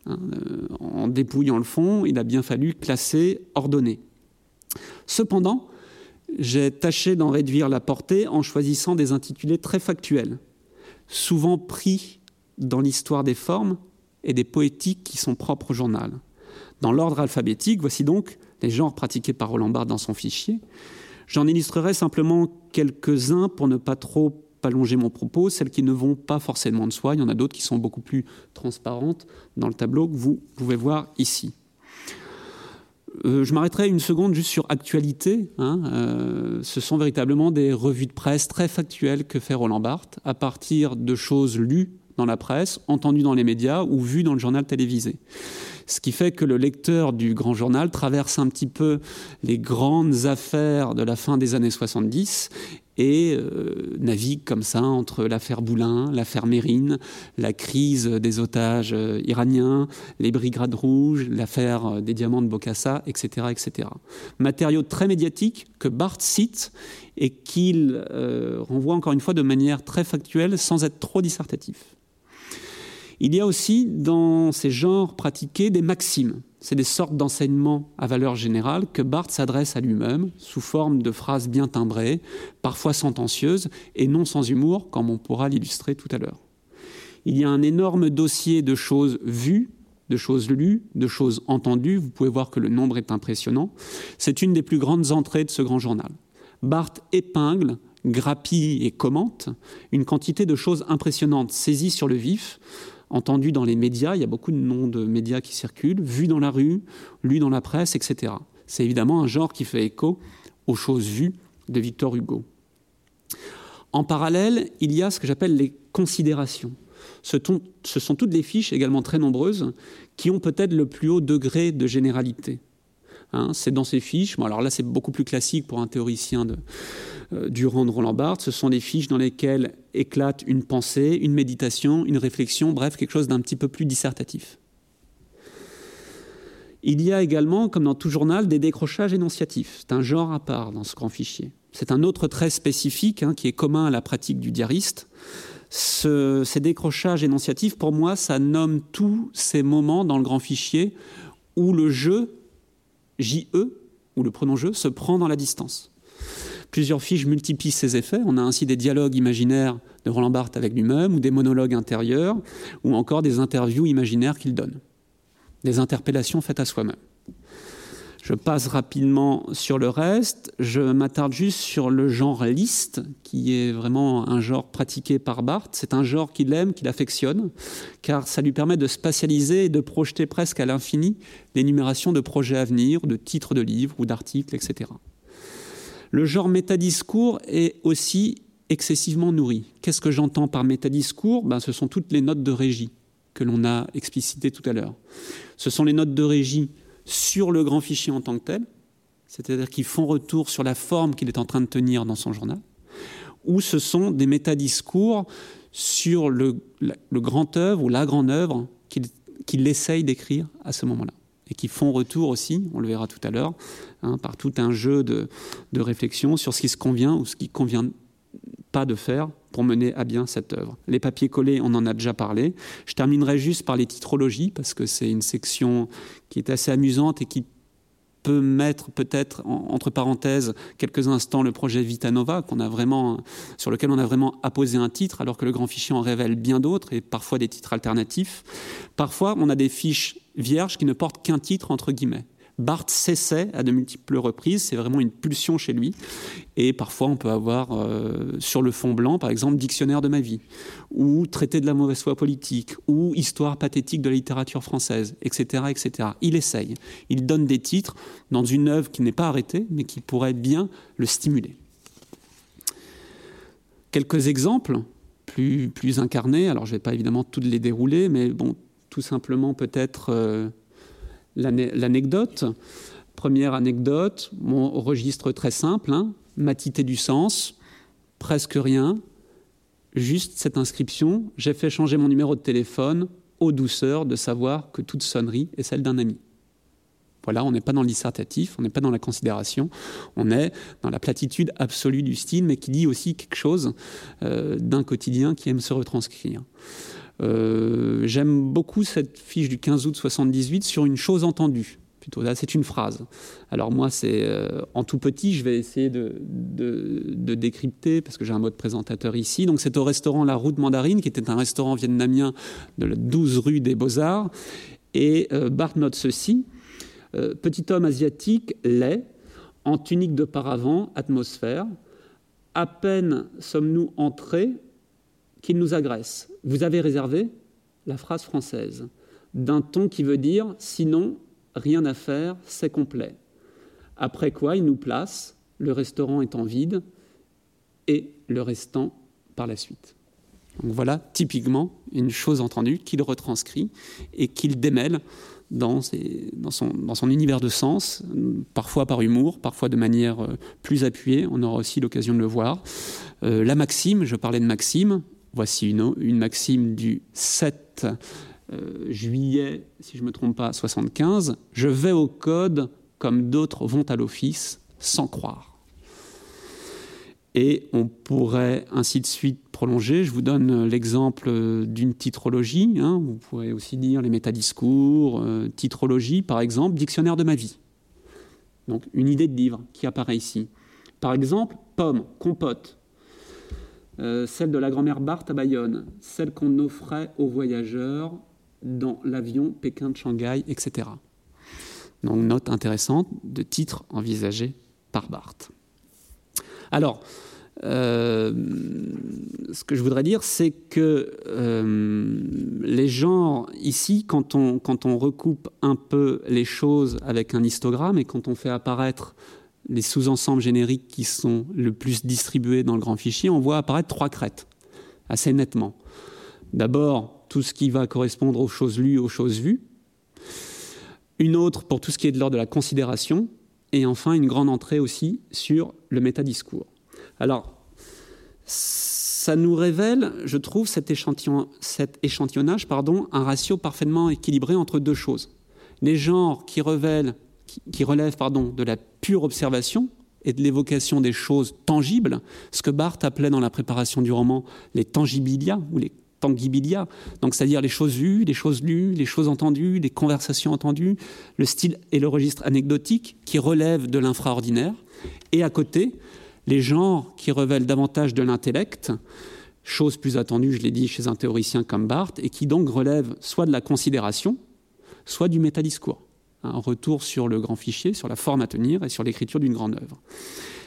Hein, euh, en dépouillant le fond, il a bien fallu classer, ordonner. Cependant, j'ai tâché d'en réduire la portée en choisissant des intitulés très factuels, souvent pris dans l'histoire des formes et des poétiques qui sont propres au journal. Dans l'ordre alphabétique, voici donc les genres pratiqués par Roland Barthes dans son fichier. J'en illustrerai simplement quelques-uns pour ne pas trop allonger mon propos, celles qui ne vont pas forcément de soi. Il y en a d'autres qui sont beaucoup plus transparentes dans le tableau que vous pouvez voir ici. Euh, je m'arrêterai une seconde juste sur actualité. Hein. Euh, ce sont véritablement des revues de presse très factuelles que fait Roland Barthes à partir de choses lues dans la presse, entendues dans les médias ou vues dans le journal télévisé. Ce qui fait que le lecteur du grand journal traverse un petit peu les grandes affaires de la fin des années 70 et euh, navigue comme ça entre l'affaire Boulin, l'affaire Mérine, la crise des otages euh, iraniens, les brigades rouges, l'affaire euh, des diamants de Bokassa, etc., etc. Matériaux très médiatiques que Barthes cite et qu'il renvoie encore une fois de manière très factuelle sans être trop dissertatif. Il y a aussi dans ces genres pratiqués des maximes c'est des sortes d'enseignements à valeur générale que Barthes s'adresse à lui-même sous forme de phrases bien timbrées, parfois sentencieuses et non sans humour, comme on pourra l'illustrer tout à l'heure. Il y a un énorme dossier de choses vues de choses lues, de choses entendues. Vous pouvez voir que le nombre est impressionnant. C'est une des plus grandes entrées de ce grand journal. Barthes épingle, grappille et commente une quantité de choses impressionnantes saisies sur le vif, entendues dans les médias. Il y a beaucoup de noms de médias qui circulent, vues dans la rue, lues dans la presse, etc. C'est évidemment un genre qui fait écho aux choses vues de Victor Hugo. En parallèle, il y a ce que j'appelle les considérations. Ce, sont toutes les fiches, également très nombreuses, qui ont peut-être le plus haut degré de généralité. Hein, c'est dans ces fiches, alors là c'est beaucoup plus classique pour un théoricien de, euh, Durand de Roland Barthes, ce sont des fiches dans lesquelles éclate une pensée, une méditation, une réflexion, bref, quelque chose d'un petit peu plus dissertatif. Il y a également, comme dans tout journal, des décrochages énonciatifs. C'est un genre à part dans ce grand fichier. C'est un autre trait spécifique hein, qui est commun à la pratique du diariste. ces décrochages énonciatifs, pour moi, ça nomme tous ces moments dans le grand fichier où le jeu, JE, ou le pronom jeu, se prend dans la distance. Plusieurs fiches multiplient ces effets. On a ainsi des dialogues imaginaires de Roland Barthes avec lui-même, ou des monologues intérieurs, ou encore des interviews imaginaires qu'il donne des interpellations faites à soi-même. Je passe rapidement sur le reste. Je m'attarde juste sur le genre liste, qui est vraiment un genre pratiqué par Barthes. C'est un genre qu'il aime, qu'il affectionne, car ça lui permet de spatialiser et de projeter presque à l'infini l'énumération de projets à venir, de titres de livres ou d'articles, etc. Le genre métadiscours est aussi excessivement nourri. Qu'est-ce que j'entends par métadiscours? Ben, Ce sont toutes les notes de régie que l'on a explicitées tout à l'heure. Ce sont les notes de régie sur le grand fichier en tant que tel, c'est-à-dire qui font retour sur la forme qu'il est en train de tenir dans son journal, ou ce sont des métadiscours sur le, grand œuvre ou la grande œuvre qu'il essaye d'écrire à ce moment-là et qui font retour aussi, on le verra tout à l'heure, hein, par tout un jeu de, de réflexion sur ce qui se convient ou ce qui convient pas de faire pour mener à bien cette œuvre. Les papiers collés, on en a déjà parlé. Je terminerai juste par les titrologies, parce que c'est une section qui est assez amusante et qui peut mettre peut-être entre parenthèses quelques instants le projet Vitanova qu'on a vraiment sur lequel on a vraiment apposé un titre alors que le grand fichier en révèle bien d'autres et parfois des titres alternatifs. Parfois, on a des fiches vierges qui ne portent qu'un titre entre guillemets. Barthes s'essaie à de multiples reprises, c'est vraiment une pulsion chez lui. Et parfois, on peut avoir euh, sur le fond blanc, par exemple, Dictionnaire de ma vie, ou Traité de la mauvaise foi politique, ou Histoire pathétique de la littérature française, etc., etc. Il essaye. Il donne des titres dans une œuvre qui n'est pas arrêtée, mais qui pourrait bien le stimuler. Quelques exemples plus, plus incarnés. Alors, je ne vais pas évidemment toutes les dérouler, mais bon, tout simplement peut-être. Euh, l'anecdote. Première anecdote, mon registre très simple, hein, matité du sens, presque rien, juste cette inscription, j'ai fait changer mon numéro de téléphone aux douceurs de savoir que toute sonnerie est celle d'un ami. Voilà, on n'est pas dans le dissertatif, on n'est pas dans la considération, on est dans la platitude absolue du style, mais qui dit aussi quelque chose euh, d'un quotidien qui aime se retranscrire. Euh, j'aime beaucoup cette fiche du 15 août 78 sur une chose entendue. C'est une phrase. Alors moi, c'est euh, en tout petit, je vais essayer de, de, décrypter parce que j'ai un mode présentateur ici. Donc c'est au restaurant La Route Mandarine, qui était un restaurant vietnamien de la 12 rue des Beaux-Arts. Et euh, Bart note ceci Petit homme asiatique, laid, en tunique de paravent, atmosphère. À peine sommes-nous entrés qu'il nous agresse. Vous avez réservé la phrase française d'un ton qui veut dire sinon, rien à faire, c'est complet. Après quoi, il nous place, le restaurant étant vide, et le restant par la suite. Donc voilà typiquement une chose entendue qu'il retranscrit et qu'il démêle dans, son, univers de sens, parfois par humour, parfois de manière euh, plus appuyée. On aura aussi l'occasion de le voir. Euh, la maxime, je parlais de maxime, Voici une, maxime du 7 euh, juillet, si je ne me trompe pas, 75. Je vais au code comme d'autres vont à l'office sans croire. Et on pourrait ainsi de suite prolonger. Je vous donne l'exemple d'une titrologie. Hein. Vous pourrez aussi dire les métadiscours, euh, titrologie, par exemple, dictionnaire de ma vie. Donc une idée de livre qui apparaît ici. Par exemple, pomme, compote, euh, celle de la grand-mère Barthes à Bayonne, celle qu'on offrait aux voyageurs dans l'avion Pékin-Shanghai, etc. Donc note intéressante de titre envisagé par Barthes. Alors, euh, ce que je voudrais dire, c'est que euh, les genres, ici, quand on, quand on recoupe un peu les choses avec un histogramme et quand on fait apparaître les sous-ensembles génériques qui sont le plus distribués dans le grand fichier, on voit apparaître trois crêtes, assez nettement. D'abord, tout ce qui va correspondre aux choses lues, aux choses vues. Une autre pour tout ce qui est de l'ordre de la considération. Et enfin, une grande entrée aussi sur le métadiscours. Alors, ça nous révèle, je trouve, cet, échantillon, cet échantillonnage, pardon, un ratio parfaitement équilibré entre deux choses. Les genres qui, révèlent, qui, relèvent pardon, de la pure observation et de l'évocation des choses tangibles, ce que Barthes appelait dans la préparation du roman les tangibilia ou les tangibilia, donc c'est-à-dire les choses vues, les choses lues, les choses entendues, les conversations entendues, le style et le registre anecdotique qui relèvent de l'infraordinaire, et à côté, les genres qui révèlent davantage de l'intellect, chose plus attendue, je l'ai dit, chez un théoricien comme Barthes, et qui donc relèvent soit de la considération, soit du métadiscours. Un retour sur le grand fichier, sur la forme à tenir et sur l'écriture d'une grande œuvre.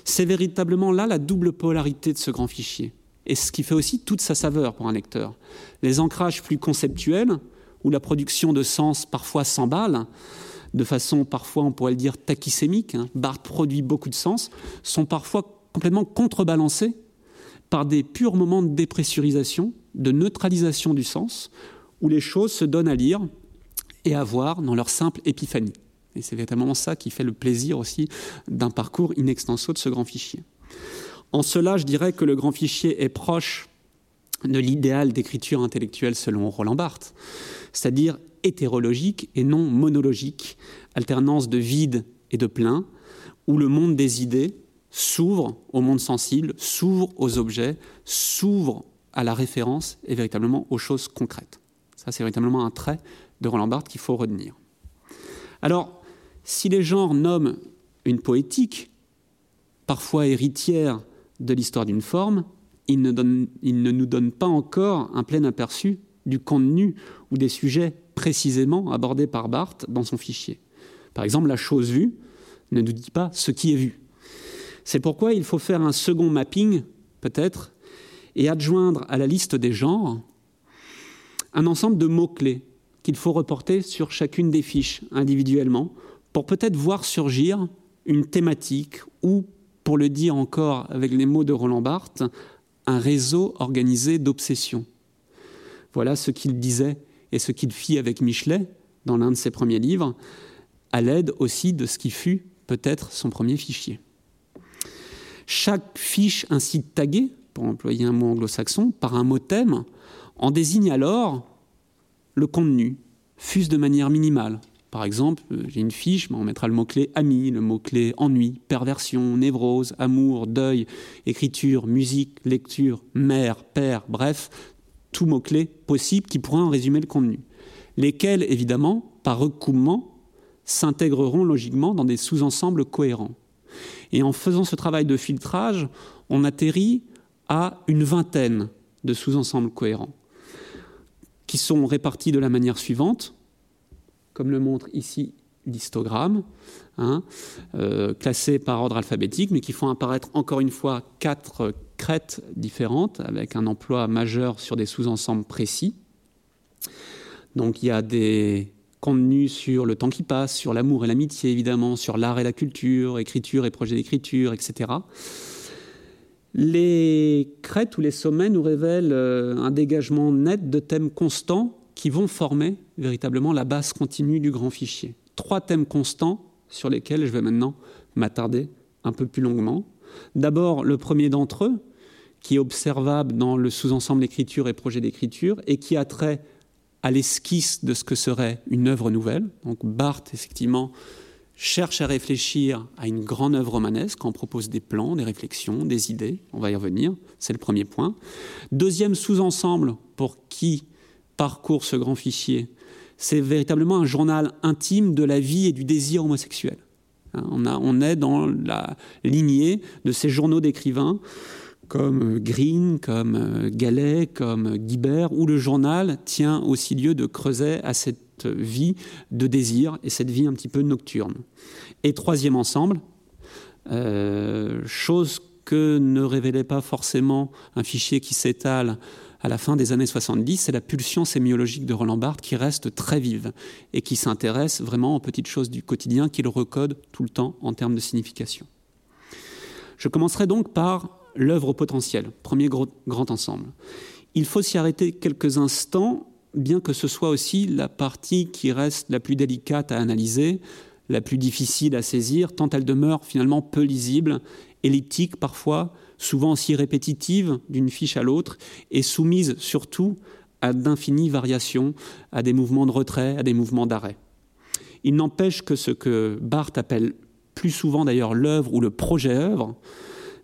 C'est véritablement là la double polarité de ce grand fichier, et ce qui fait aussi toute sa saveur pour un lecteur. Les ancrages plus conceptuels, où la production de sens parfois s'emballe, de façon parfois on pourrait le dire tachysémique, hein, produit beaucoup de sens, sont parfois complètement contrebalancé par des purs moments de dépressurisation, de neutralisation du sens, où les choses se donnent à lire et à voir dans leur simple épiphanie. Et c'est véritablement ça qui fait le plaisir aussi d'un parcours in extenso de ce grand fichier. En cela, je dirais que le grand fichier est proche de l'idéal d'écriture intellectuelle selon Roland Barthes, c'est-à-dire hétérologique et non monologique, alternance de vide et de plein, où le monde des idées s'ouvre au monde sensible, s'ouvre aux objets, s'ouvre à la référence et véritablement aux choses concrètes. Ça, c'est véritablement un trait de Roland Barthes qu'il faut retenir. Alors, si les genres nomment une poétique, parfois héritière de l'histoire d'une forme, ils ne, nous donnent pas encore un plein aperçu du contenu ou des sujets précisément abordés par Barthes dans son fichier. Par exemple, la chose vue ne nous dit pas ce qui est vu. C'est pourquoi il faut faire un second mapping, peut-être, et adjoindre à la liste des genres un ensemble de mots-clés qu'il faut reporter sur chacune des fiches individuellement pour peut-être voir surgir une thématique ou, pour le dire encore avec les mots de Roland Barthes, un réseau organisé d'obsessions. Voilà ce qu'il disait et ce qu'il fit avec Michelet dans l'un de ses premiers livres, à l'aide aussi de ce qui fut peut-être son premier fichier. Chaque fiche ainsi taguée, pour employer un mot anglo-saxon, par un mot thème, en désigne alors le contenu, fuse de manière minimale. Par exemple, euh, j'ai une fiche, on mettra le mot-clé ami, le mot-clé ennui, perversion, névrose, amour, deuil, écriture, musique, lecture, mère, père, bref, tout mot-clé possible qui pourra en résumer le contenu. Lesquels, évidemment, par recoupement, s'intégreront logiquement dans des sous-ensembles cohérents. Et en faisant ce travail de filtrage, on atterrit à une vingtaine de sous-ensembles cohérents, qui sont répartis de la manière suivante, comme le montre ici l'histogramme, hein, euh, classés par ordre alphabétique, mais qui font apparaître encore une fois quatre crêtes différentes, avec un emploi majeur sur des sous-ensembles précis. Donc il y a des contenu sur le temps qui passe, sur l'amour et l'amitié évidemment, sur l'art et la culture, écriture et projet d'écriture, etc. Les crêtes ou les sommets nous révèlent euh, un dégagement net de thèmes constants qui vont former véritablement la base continue du grand fichier. Trois thèmes constants sur lesquels je vais maintenant m'attarder un peu plus longuement. D'abord, le premier d'entre eux, qui est observable dans le sous-ensemble écriture et projet d'écriture, et qui a trait à l'esquisse de ce que serait une œuvre nouvelle. Donc Barthes, effectivement, cherche à réfléchir à une grande œuvre romanesque en propose des plans, des réflexions, des idées. On va y revenir, c'est le premier point. Deuxième sous-ensemble pour qui parcourt ce grand fichier, c'est véritablement un journal intime de la vie et du désir homosexuel. Hein, on, on est dans la lignée de ces journaux d'écrivains comme Green, comme Gallet, comme Guibert, où le journal tient aussi lieu de creuset à cette vie de désir et cette vie un petit peu nocturne. Et troisième ensemble, euh, chose que ne révélait pas forcément un fichier qui s'étale à la fin des années 70, c'est la pulsion sémiologique de Roland Barthes qui reste très vive et qui s'intéresse vraiment aux petites choses du quotidien qu'il recode tout le temps en termes de signification. Je commencerai donc par l'œuvre au potentiel, premier grand ensemble. Il faut s'y arrêter quelques instants, bien que ce soit aussi la partie qui reste la plus délicate à analyser, la plus difficile à saisir, tant elle demeure finalement peu lisible, elliptique parfois, souvent aussi répétitive d'une fiche à l'autre, et soumise surtout à d'infinies variations, à des mouvements de retrait, à des mouvements d'arrêt. Il n'empêche que ce que Barthes appelle plus souvent d'ailleurs l'œuvre ou le projet œuvre,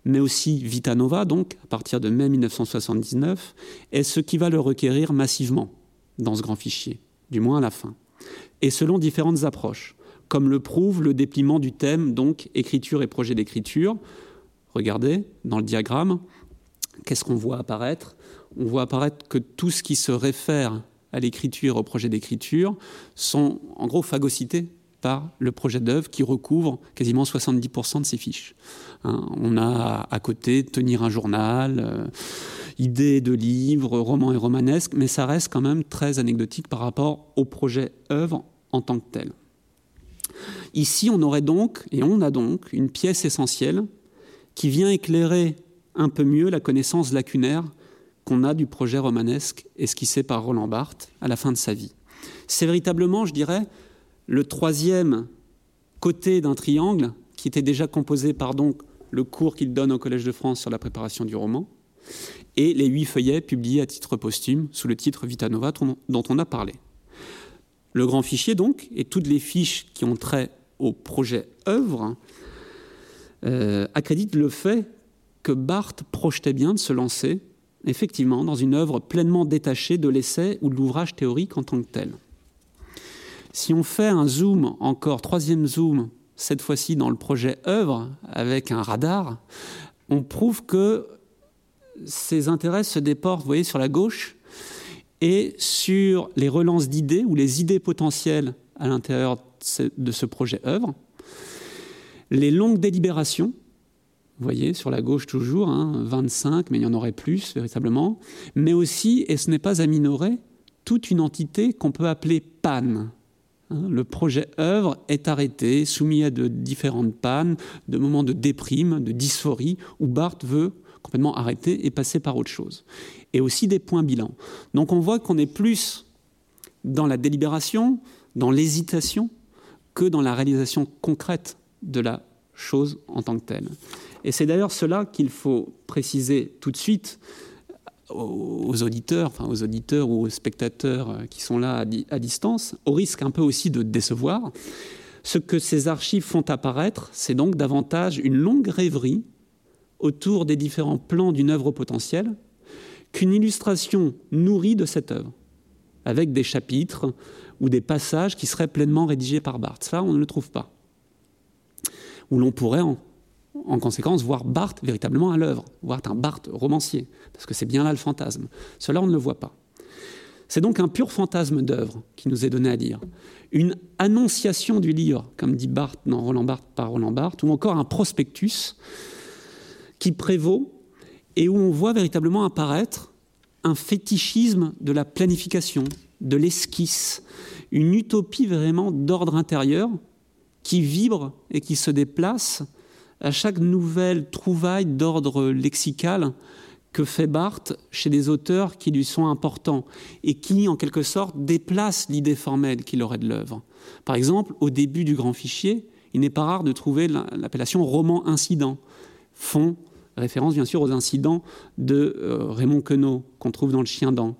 mais aussi Vita Nova, donc à partir de mai 1979, est ce qui va le requérir massivement dans ce grand fichier, du moins à la fin, et selon différentes approches comme le prouve le dépliement du thème, donc écriture et projet d'écriture. Regardez dans le diagramme, qu'est-ce qu'on voit apparaître? On voit apparaître que tout ce qui se réfère à l'écriture, au projet d'écriture, sont en gros phagocytés par le projet d'œuvre qui recouvre quasiment 70% de ces fiches. Hein, on a à côté tenir un journal, euh, idées de livres, romans et romanesques, mais ça reste quand même très anecdotique par rapport au projet œuvre en tant que tel. Ici, on aurait donc, et on a donc, une pièce essentielle qui vient éclairer un peu mieux la connaissance lacunaire qu'on a du projet romanesque esquissé par Roland Barthes à la fin de sa vie. C'est véritablement, je dirais, le troisième côté d'un triangle qui était déjà composé par le cours qu'il donne au Collège de France sur la préparation du roman et les huit feuillets publiés à titre posthume sous le titre Vita Nova dont on a parlé. Le grand fichier, donc, et toutes les fiches qui ont trait au projet œuvre, euh, accréditent le fait que Barthes projetait bien de se lancer, effectivement, dans une œuvre pleinement détachée de l'essai ou de l'ouvrage théorique en tant que tel. Si on fait un zoom, encore troisième zoom, cette fois-ci dans le projet œuvre, avec un radar, on prouve que ses intérêts se déportent, vous voyez, sur la gauche, et sur les relances d'idées ou les idées potentielles à l'intérieur de ce projet œuvre, les longues délibérations, vous voyez, sur la gauche toujours, 25, hein, mais il y en aurait plus véritablement, mais aussi, et ce n'est pas à minorer, toute une entité qu'on peut appeler panne. Hein. Le projet œuvre est arrêté, soumis à de différentes pannes, de moments de déprime, de dysphorie, où Barthes veut complètement arrêter et passer par autre chose et aussi des points bilans. Donc on voit qu'on est plus dans la délibération, dans l'hésitation, que dans la réalisation concrète de la chose en tant que telle. Et c'est d'ailleurs cela qu'il faut préciser tout de suite aux auditeurs, enfin aux auditeurs ou aux spectateurs qui sont là à, distance, au risque un peu aussi de décevoir. Ce que ces archives font apparaître, c'est donc davantage une longue rêverie autour des différents plans d'une œuvre potentielle, qu'une illustration nourrie de cette œuvre, avec des chapitres ou des passages qui seraient pleinement rédigés par Barthes. Ça, on ne le trouve pas. Où l'on pourrait, en, conséquence, voir Barthes véritablement à l'œuvre, voir un Barthes romancier, parce que c'est bien là le fantasme. Cela, on ne le voit pas. C'est donc un pur fantasme d'œuvre qui nous est donné à lire. Une annonciation du livre, comme dit Barthes dans Roland Barthes par Roland Barthes, ou encore un prospectus qui prévaut et où on voit véritablement apparaître un fétichisme de la planification, de l'esquisse, une utopie vraiment d'ordre intérieur qui vibre et qui se déplace à chaque nouvelle trouvaille d'ordre lexical que fait Barthes chez des auteurs qui lui sont importants et qui, en quelque sorte, déplacent l'idée formelle qu'il aurait de l'œuvre. Par exemple, au début du grand fichier, il n'est pas rare de trouver l'appellation roman incident, fond Référence bien sûr aux incidents de euh, Raymond Queneau qu'on trouve dans Le Chien dent.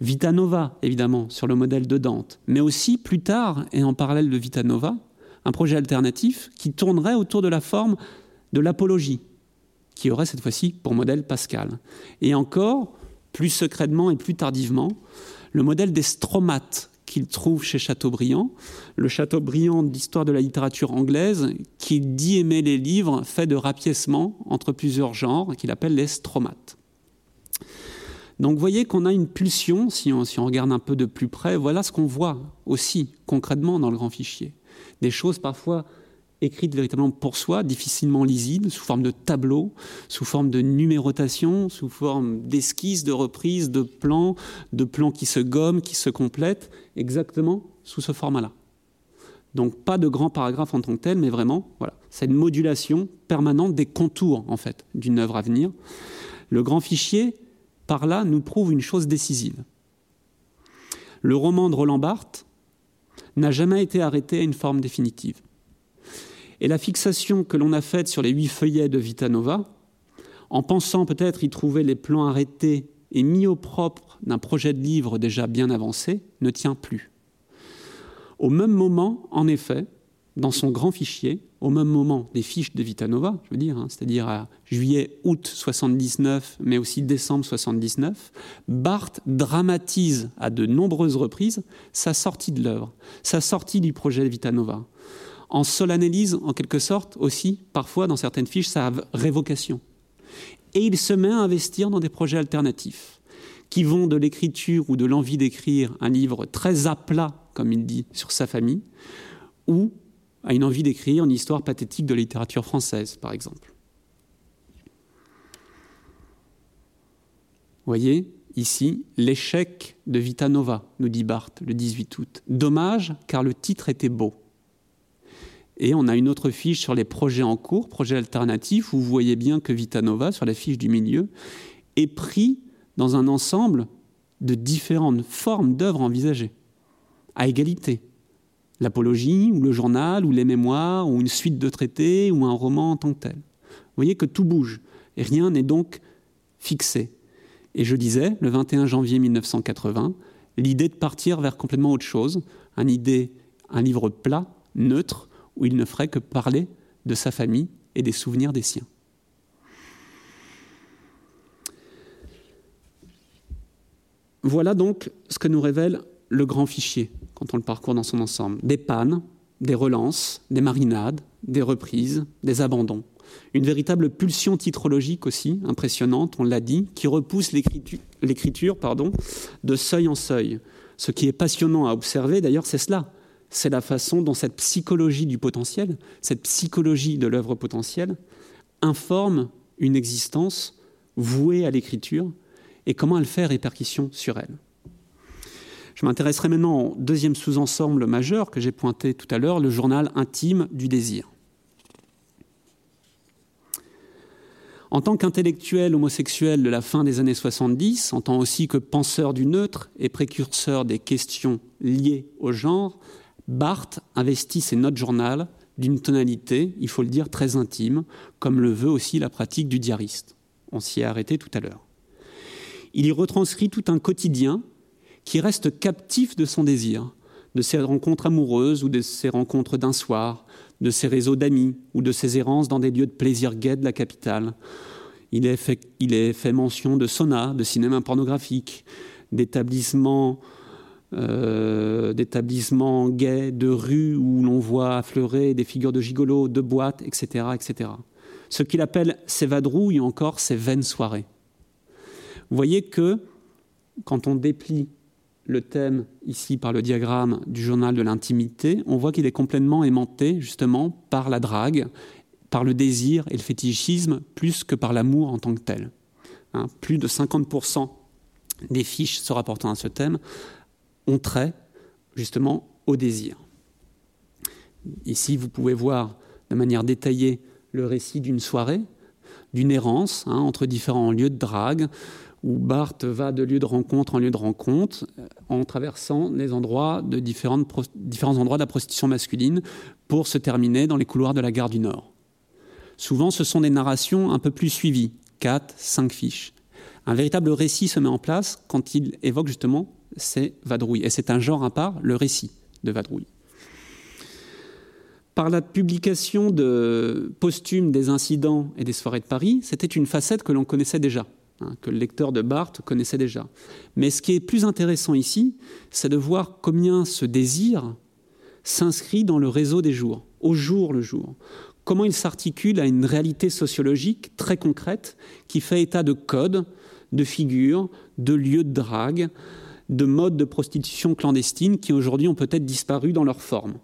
Vitanova, évidemment, sur le modèle de Dante, mais aussi plus tard, et en parallèle de Vitanova, un projet alternatif qui tournerait autour de la forme de l'apologie, qui aurait cette fois-ci pour modèle Pascal. Et encore, plus secrètement et plus tardivement, le modèle des stromates, qu'il trouve chez Chateaubriand, le Chateaubriand d'histoire de la littérature anglaise, qui dit aimer les livres faits de rapiècement entre plusieurs genres, qu'il appelle les stromates. Donc vous voyez qu'on a une pulsion, si on, si on, regarde un peu de plus près, voilà ce qu'on voit aussi concrètement dans le grand fichier. Des choses parfois écrites véritablement pour soi, difficilement lisibles, sous forme de tableaux, sous forme de numérotation, sous forme d'esquisses, de reprises, de plans, de plans qui se gomment, qui se complètent, exactement sous ce format-là. Donc pas de grands paragraphes en tant que tel, mais vraiment, voilà, c'est une modulation permanente des contours en fait d'une œuvre à venir. Le grand fichier, par là, nous prouve une chose décisive. Le roman de Roland Barthes n'a jamais été arrêté à une forme définitive. Et la fixation que l'on a faite sur les huit feuillets de Vitanova, en pensant peut-être y trouver les plans arrêtés et mis au propre d'un projet de livre déjà bien avancé, ne tient plus. Au même moment, en effet, dans son grand fichier, au même moment des fiches de Vitanova, je veux dire, hein, c'est-à-dire à juillet, août 79, mais aussi décembre 79, Barthes dramatise à de nombreuses reprises sa sortie de l'œuvre, sa sortie du projet de Vitanova en solennalise en quelque sorte aussi, parfois dans certaines fiches, sa révocation. Et il se met à investir dans des projets alternatifs qui vont de l'écriture ou de l'envie d'écrire un livre très à plat, comme il dit, sur sa famille, ou à une envie d'écrire une histoire pathétique de littérature française, par exemple. Voyez, ici, l'échec de Vita Nova, nous dit Barthes le 18 août. Dommage, car le titre était beau. Et on a une autre fiche sur les projets en cours, projets alternatifs, où vous voyez bien que Vitanova, sur la fiche du milieu, est pris dans un ensemble de différentes formes d'œuvres envisagées, à égalité. L'apologie, ou le journal, ou les mémoires, ou une suite de traités, ou un roman en tant que tel. Vous voyez que tout bouge, et rien n'est donc fixé. Et je disais, le 21 janvier 1980, l'idée de partir vers complètement autre chose, un, idée, un livre plat, neutre, où il ne ferait que parler de sa famille et des souvenirs des siens. Voilà donc ce que nous révèle le grand fichier quand on le parcourt dans son ensemble. Des pannes, des relances, des marinades, des reprises, des abandons. Une véritable pulsion titrologique aussi, impressionnante, on l'a dit, qui repousse l'écriture de seuil en seuil. Ce qui est passionnant à observer, d'ailleurs, c'est cela c'est la façon dont cette psychologie du potentiel, cette psychologie de l'œuvre potentielle, informe une existence vouée à l'écriture et comment elle fait répercussion sur elle. Je m'intéresserai maintenant au deuxième sous-ensemble majeur que j'ai pointé tout à l'heure, le journal intime du désir. En tant qu'intellectuel homosexuel de la fin des années 70, en tant aussi que penseur du neutre et précurseur des questions liées au genre, Barthes investit ses notes journal d'une tonalité, il faut le dire, très intime, comme le veut aussi la pratique du diariste. On s'y est arrêté tout à l'heure. Il y retranscrit tout un quotidien qui reste captif de son désir, de ses rencontres amoureuses ou de ses rencontres d'un soir, de ses réseaux d'amis ou de ses errances dans des lieux de plaisir gai de la capitale. Il est fait, mention de sauna, de cinéma pornographique, d'établissements euh, d'établissements gays, de rues où l'on voit affleurer des figures de gigolos, de boîtes, etc. etc. Ce qu'il appelle ses vadrouilles, encore ses vaines soirées. Vous voyez que quand on déplie le thème ici par le diagramme du journal de l'intimité, on voit qu'il est complètement aimanté justement par la drague, par le désir et le fétichisme, plus que par l'amour en tant que tel. Hein, plus de 50% des fiches se rapportant à ce thème on trait justement au désir. Ici, vous pouvez voir de manière détaillée le récit d'une soirée, d'une errance hein, entre différents lieux de drague, où Barthes va de lieu de rencontre en lieu de rencontre, euh, en traversant les endroits de différents endroits de la prostitution masculine, pour se terminer dans les couloirs de la gare du Nord. Souvent, ce sont des narrations un peu plus suivies, quatre, cinq fiches. Un véritable récit se met en place quand il évoque justement c'est vadrouille. Et c'est un genre à part, le récit de vadrouille. Par la publication de posthume des incidents et des soirées de Paris, c'était une facette que l'on connaissait déjà hein, que le lecteur de Barthes connaissait déjà. Mais ce qui est plus intéressant ici, c'est de voir combien ce désir s'inscrit dans le réseau des jours, au jour le jour. Comment il s'articule à une réalité sociologique très concrète qui fait état de codes, de figures, de lieux de drague, de modes de prostitution clandestine qui aujourd'hui ont peut-être disparu dans leur forme.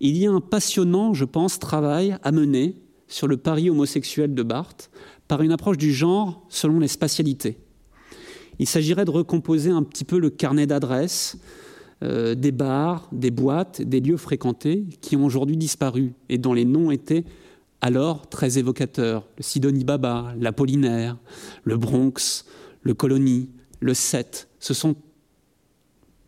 Il y a un passionnant, je pense, travail à mener sur le pari homosexuel de Barthes par une approche du genre selon les spatialités. Il s'agirait de recomposer un petit peu le carnet d'adresses euh, des bars, des boîtes, des lieux fréquentés qui ont aujourd'hui disparu et dont les noms étaient alors très évocateurs. Le Sidonie Baba, l'Apollinaire, le Bronx, le Colonie, le Set. Ce sont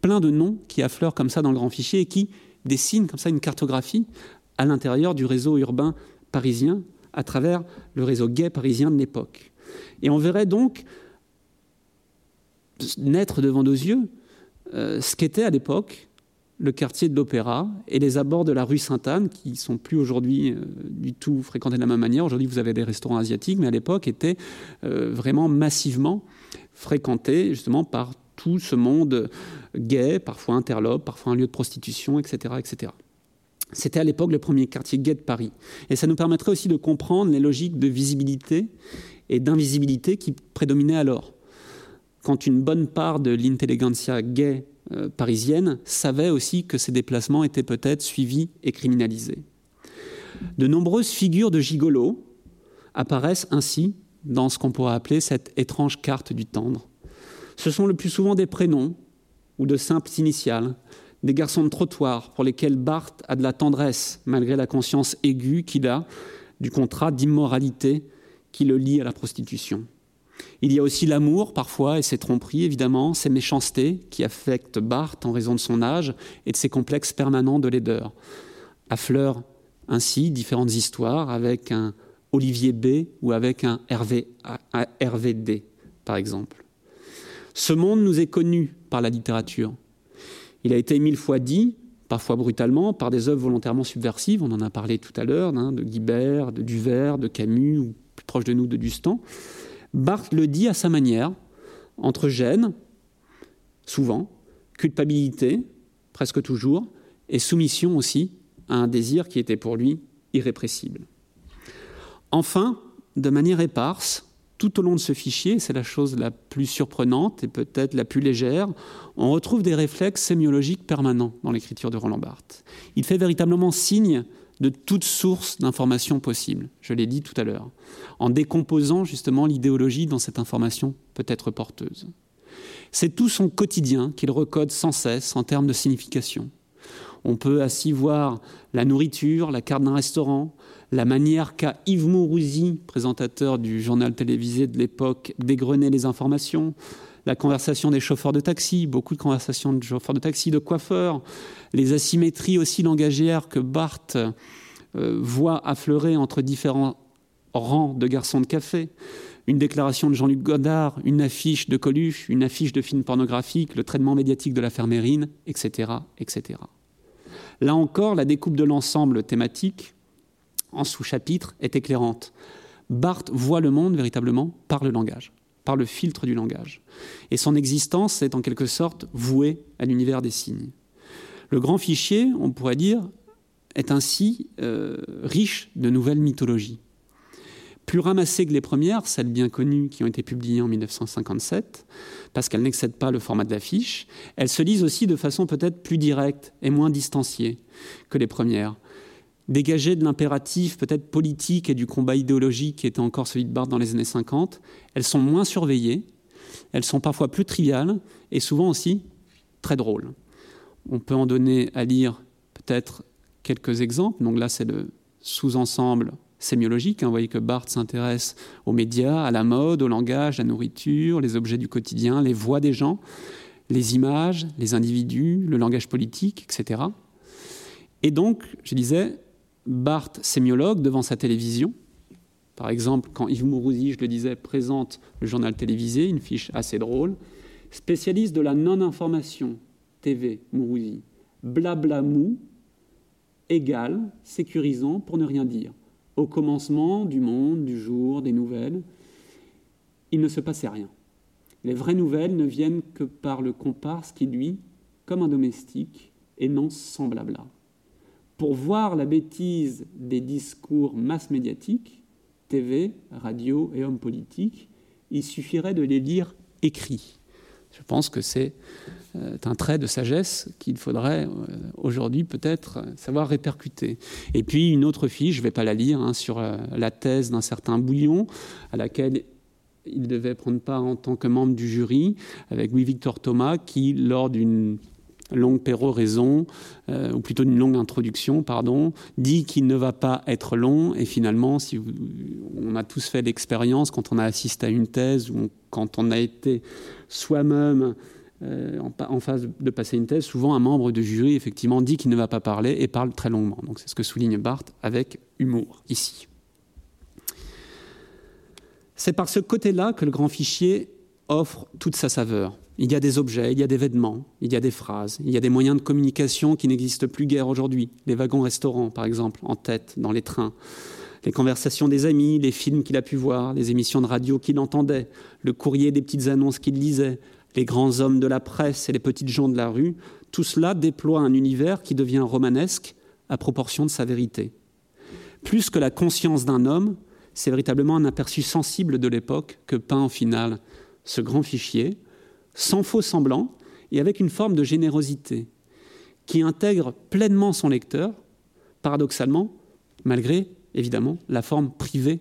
plein de noms qui affleurent comme ça dans le grand fichier et qui dessinent comme ça une cartographie à l'intérieur du réseau urbain parisien à travers le réseau gay parisien de l'époque. Et on verrait donc naître devant nos yeux euh, ce qu'était à l'époque le quartier de l'Opéra et les abords de la rue Sainte-Anne, qui sont plus aujourd'hui euh, du tout fréquentés de la même manière. Aujourd'hui, vous avez des restaurants asiatiques, mais à l'époque étaient euh, vraiment massivement fréquentés justement par tout ce monde gay, parfois interlope, parfois un lieu de prostitution, etc., etc. C'était à l'époque le premier quartier gay de Paris. Et ça nous permettrait aussi de comprendre les logiques de visibilité et d'invisibilité qui prédominaient alors. Quand une bonne part de l'intelligentsia gay euh, parisienne savait aussi que ces déplacements étaient peut-être suivis et criminalisés. De nombreuses figures de gigolos apparaissent ainsi dans ce qu'on pourrait appeler cette étrange carte du tendre. Ce sont le plus souvent des prénoms ou de simples initiales, des garçons de trottoir pour lesquels Barthes a de la tendresse, malgré la conscience aiguë qu'il a du contrat d'immoralité qui le lie à la prostitution. Il y a aussi l'amour, parfois, et ses tromperies, évidemment, ses méchancetés qui affectent Barthes en raison de son âge et de ses complexes permanents de laideur. Affleurent ainsi différentes histoires avec un Olivier B ou avec un Hervé, RVD, par exemple. Ce monde nous est connu par la littérature. Il a été mille fois dit, parfois brutalement, par des œuvres volontairement subversives. On en a parlé tout à l'heure, hein, de Guibert, de Duvert, de Camus, ou plus proche de nous, de Dustan. Barthes le dit à sa manière, entre gêne, souvent, culpabilité, presque toujours, et soumission aussi à un désir qui était pour lui irrépressible. Enfin, de manière éparse, tout au long de ce fichier, c'est la chose la plus surprenante et peut-être la plus légère, on retrouve des réflexes sémiologiques permanents dans l'écriture de Roland Barthes. Il fait véritablement signe de toute source d'information possible, je l'ai dit tout à l'heure, en décomposant justement l'idéologie dans cette information peut-être porteuse. C'est tout son quotidien qu'il recode sans cesse en termes de signification. On peut ainsi voir la nourriture, la carte d'un restaurant, la manière qu'a Yves Mourouzi, présentateur du journal télévisé de l'époque, dégrené les informations, la conversation des chauffeurs de taxi, beaucoup de conversations de chauffeurs de taxi, de coiffeurs, les asymétries aussi langagières que Barthes euh, voit affleurer entre différents rangs de garçons de café, une déclaration de Jean-Luc Godard, une affiche de Coluche, une affiche de film pornographique, le traitement médiatique de l'affaire Mérine, etc., etc. Là encore, la découpe de l'ensemble thématique en sous-chapitre est éclairante. Barthes voit le monde véritablement par le langage, par le filtre du langage. Et son existence est en quelque sorte vouée à l'univers des signes. Le grand fichier, on pourrait dire, est ainsi euh, riche de nouvelles mythologies. Plus ramassées que les premières, celles bien connues qui ont été publiées en 1957, parce qu'elles n'excèdent pas le format de l'affiche, elles se lisent aussi de façon peut-être plus directe et moins distanciée que les premières dégagées de l'impératif peut-être politique et du combat idéologique qui était encore celui de Barthes dans les années 50, elles sont moins surveillées, elles sont parfois plus triviales et souvent aussi très drôles. On peut en donner à lire peut-être quelques exemples. Donc là, c'est le sous-ensemble sémiologique. Hein. Vous voyez que Barthes s'intéresse aux médias, à la mode, au langage, à la nourriture, les objets du quotidien, les voix des gens, les images, les individus, le langage politique, etc. Et donc, je disais, Barthes, sémiologue, devant sa télévision. Par exemple, quand Yves Mourouzi, je le disais, présente le journal télévisé, une fiche assez drôle. Spécialiste de la non-information, TV, Mourouzi. Blabla mou, égal, sécurisant, pour ne rien dire. Au commencement du monde, du jour, des nouvelles. il ne se passait rien. Les vraies nouvelles ne viennent que par le comparse qui, lui, comme un domestique, énonce sans blabla. Pour voir la bêtise des discours mass médiatiques, TV, radio et hommes politiques, il suffirait de les lire écrits. Je pense que c'est euh, un trait de sagesse qu'il faudrait euh, aujourd'hui peut-être savoir répercuter. Et puis une autre fiche, je ne vais pas la lire, hein, sur euh, la thèse d'un certain Bouillon, à laquelle il devait prendre part en tant que membre du jury, avec Louis-Victor Thomas, qui, lors d'une longue péroraison, euh, ou plutôt d'une longue introduction, pardon, dit qu'il ne va pas être long. Et finalement, si on a tous fait l'expérience quand on a assisté à une thèse ou quand on a été soi-même euh, en, phase de passer une thèse, souvent un membre de jury effectivement dit qu'il ne va pas parler et parle très longuement. Donc c'est ce que souligne Barthes avec humour ici. C'est par ce côté-là que le grand fichier offre toute sa saveur. Il y a des objets, il y a des vêtements, il y a des phrases, il y a des moyens de communication qui n'existent plus guère aujourd'hui. Les wagons-restaurants, par exemple, en tête, dans les trains. Les conversations des amis, les films qu'il a pu voir, les émissions de radio qu'il entendait, le courrier des petites annonces qu'il lisait, les grands hommes de la presse et les petites gens de la rue, tout cela déploie un univers qui devient romanesque à proportion de sa vérité. Plus que la conscience d'un homme, c'est véritablement un aperçu sensible de l'époque que peint au final ce grand fichier, sans faux semblant et avec une forme de générosité qui intègre pleinement son lecteur, paradoxalement, malgré évidemment la forme privée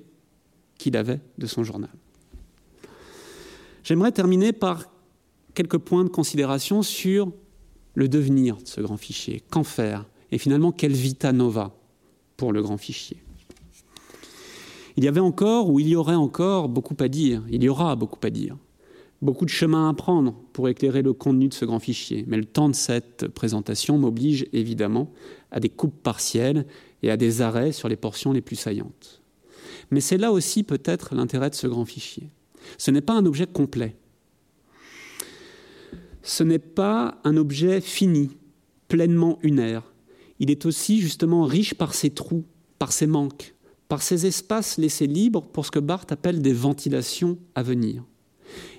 qu'il avait de son journal. J'aimerais terminer par quelques points de considération sur le devenir de ce grand fichier. Qu'en faire Et finalement, quelle vita nova pour le grand fichier? Il y avait encore, ou il y aurait encore, beaucoup à dire. Il y aura beaucoup à dire beaucoup de chemin à prendre pour éclairer le contenu de ce grand fichier, mais le temps de cette présentation m'oblige évidemment à des coupes partielles et à des arrêts sur les portions les plus saillantes. Mais c'est là aussi peut-être l'intérêt de ce grand fichier. Ce n'est pas un objet complet. Ce n'est pas un objet fini, pleinement unaire. Il est aussi justement riche par ses trous, par ses manques, par ses espaces laissés libres pour ce que Barthes appelle des ventilations à venir.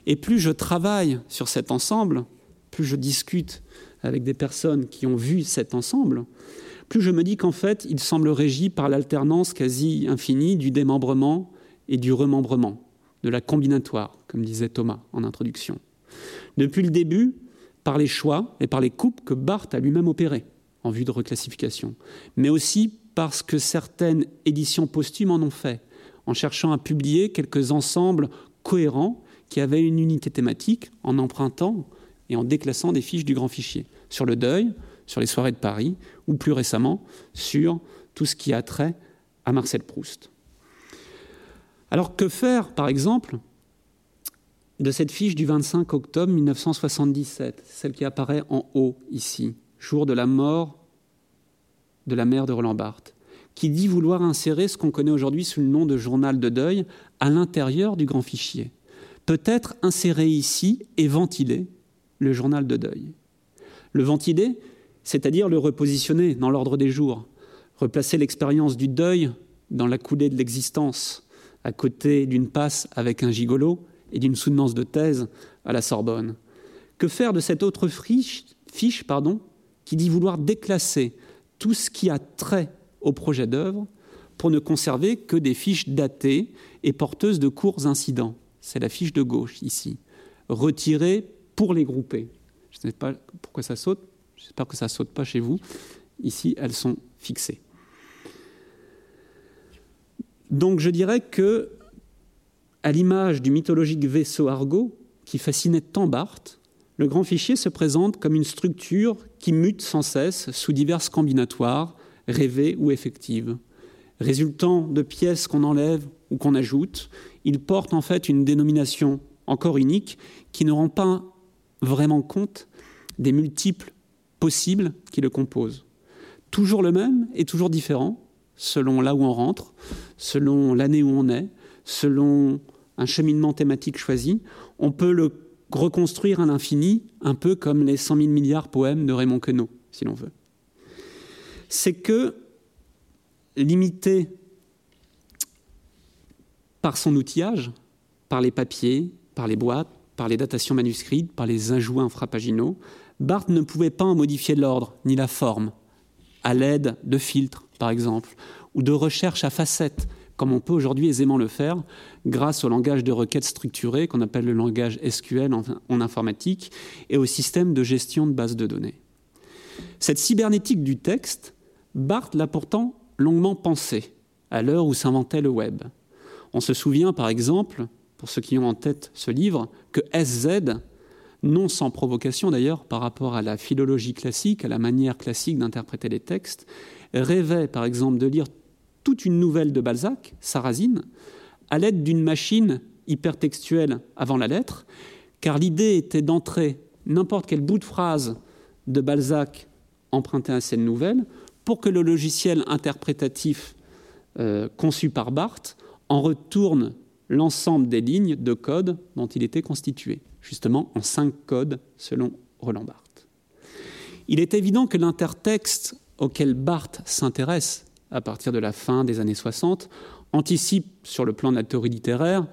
Et plus je travaille sur cet ensemble, plus je discute avec des personnes qui ont vu cet ensemble, plus je me dis qu'en fait, il semble régi par l'alternance quasi infinie du démembrement et du remembrement, de la combinatoire, comme disait Thomas en introduction. Depuis le début, par les choix et par les coupes que Barthes a lui-même opérées en vue de reclassification, mais aussi parce que certaines éditions posthumes en ont fait, en cherchant à publier quelques ensembles cohérents qui avait une unité thématique en empruntant et en déclassant des fiches du grand fichier sur le deuil, sur les soirées de Paris, ou plus récemment sur tout ce qui a trait à Marcel Proust. Alors que faire, par exemple, de cette fiche du 25 octobre 1977, celle qui apparaît en haut ici, jour de la mort de la mère de Roland Barthes, qui dit vouloir insérer ce qu'on connaît aujourd'hui sous le nom de journal de deuil à l'intérieur du grand fichier? Peut-être insérer ici et ventiler le journal de deuil. Le ventiler, c'est-à-dire le repositionner dans l'ordre des jours, replacer l'expérience du deuil dans la coulée de l'existence, à côté d'une passe avec un gigolo et d'une soutenance de thèse à la Sorbonne. Que faire de cette autre fiche pardon, qui dit vouloir déclasser tout ce qui a trait au projet d'œuvre pour ne conserver que des fiches datées et porteuses de courts incidents? C'est la fiche de gauche ici, retirée pour les grouper. Je ne sais pas pourquoi ça saute, j'espère que ça ne saute pas chez vous. Ici, elles sont fixées. Donc je dirais que, à l'image du mythologique vaisseau Argo, qui fascinait tant Barthes, le grand fichier se présente comme une structure qui mute sans cesse sous diverses combinatoires, rêvées ou effectives, résultant de pièces qu'on enlève ou qu'on ajoute, il porte en fait une dénomination encore unique qui ne rend pas vraiment compte des multiples possibles qui le composent. Toujours le même et toujours différent, selon là où on rentre, selon l'année où on est, selon un cheminement thématique choisi, on peut le reconstruire à l'infini, un peu comme les 100 000 milliards poèmes de Raymond Queneau, si l'on veut. C'est que limité par son outillage, par les papiers, par les boîtes, par les datations manuscrites, par les ajouts infrapaginaux, Barthes ne pouvait pas en modifier l'ordre ni la forme, à l'aide de filtres, par exemple, ou de recherches à facettes, comme on peut aujourd'hui aisément le faire grâce au langage de requête structuré qu'on appelle le langage SQL en, informatique et au système de gestion de bases de données. Cette cybernétique du texte, Barthes l'a pourtant longuement pensée à l'heure où s'inventait le web. On se souvient par exemple, pour ceux qui ont en tête ce livre, que SZ, non sans provocation d'ailleurs par rapport à la philologie classique, à la manière classique d'interpréter les textes, rêvait par exemple de lire toute une nouvelle de Balzac, Sarrazine, à l'aide d'une machine hypertextuelle avant la lettre, car l'idée était d'entrer n'importe quel bout de phrase de Balzac emprunté à cette nouvelle pour que le logiciel interprétatif euh, conçu par Barthes en retourne l'ensemble des lignes de code dont il était constitué, justement en cinq codes selon Roland Barthes. Il est évident que l'intertexte auquel Barthes s'intéresse à partir de la fin des années 60, anticipe sur le plan de la théorie littéraire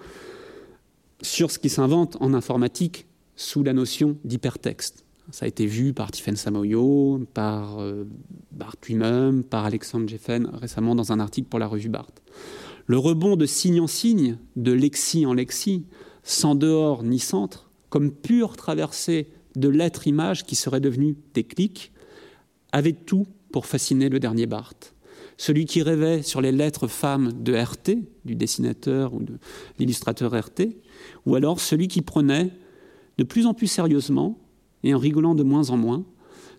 sur ce qui s'invente en informatique sous la notion d'hypertexte. Ça a été vu par Tiffen Samoyo, par euh, Barthes lui-même, par Alexandre Jeffen récemment dans un article pour la revue Barthes. Le rebond de signe en signe, de lexie en lexie, sans dehors ni centre, comme pure traversée de lettres-images qui seraient devenues des avait tout pour fasciner le dernier Barthes celui qui rêvait sur les lettres femmes de RT, du dessinateur ou de l'illustrateur RT, ou alors celui qui prenait de plus en plus sérieusement, et en rigolant de moins en moins,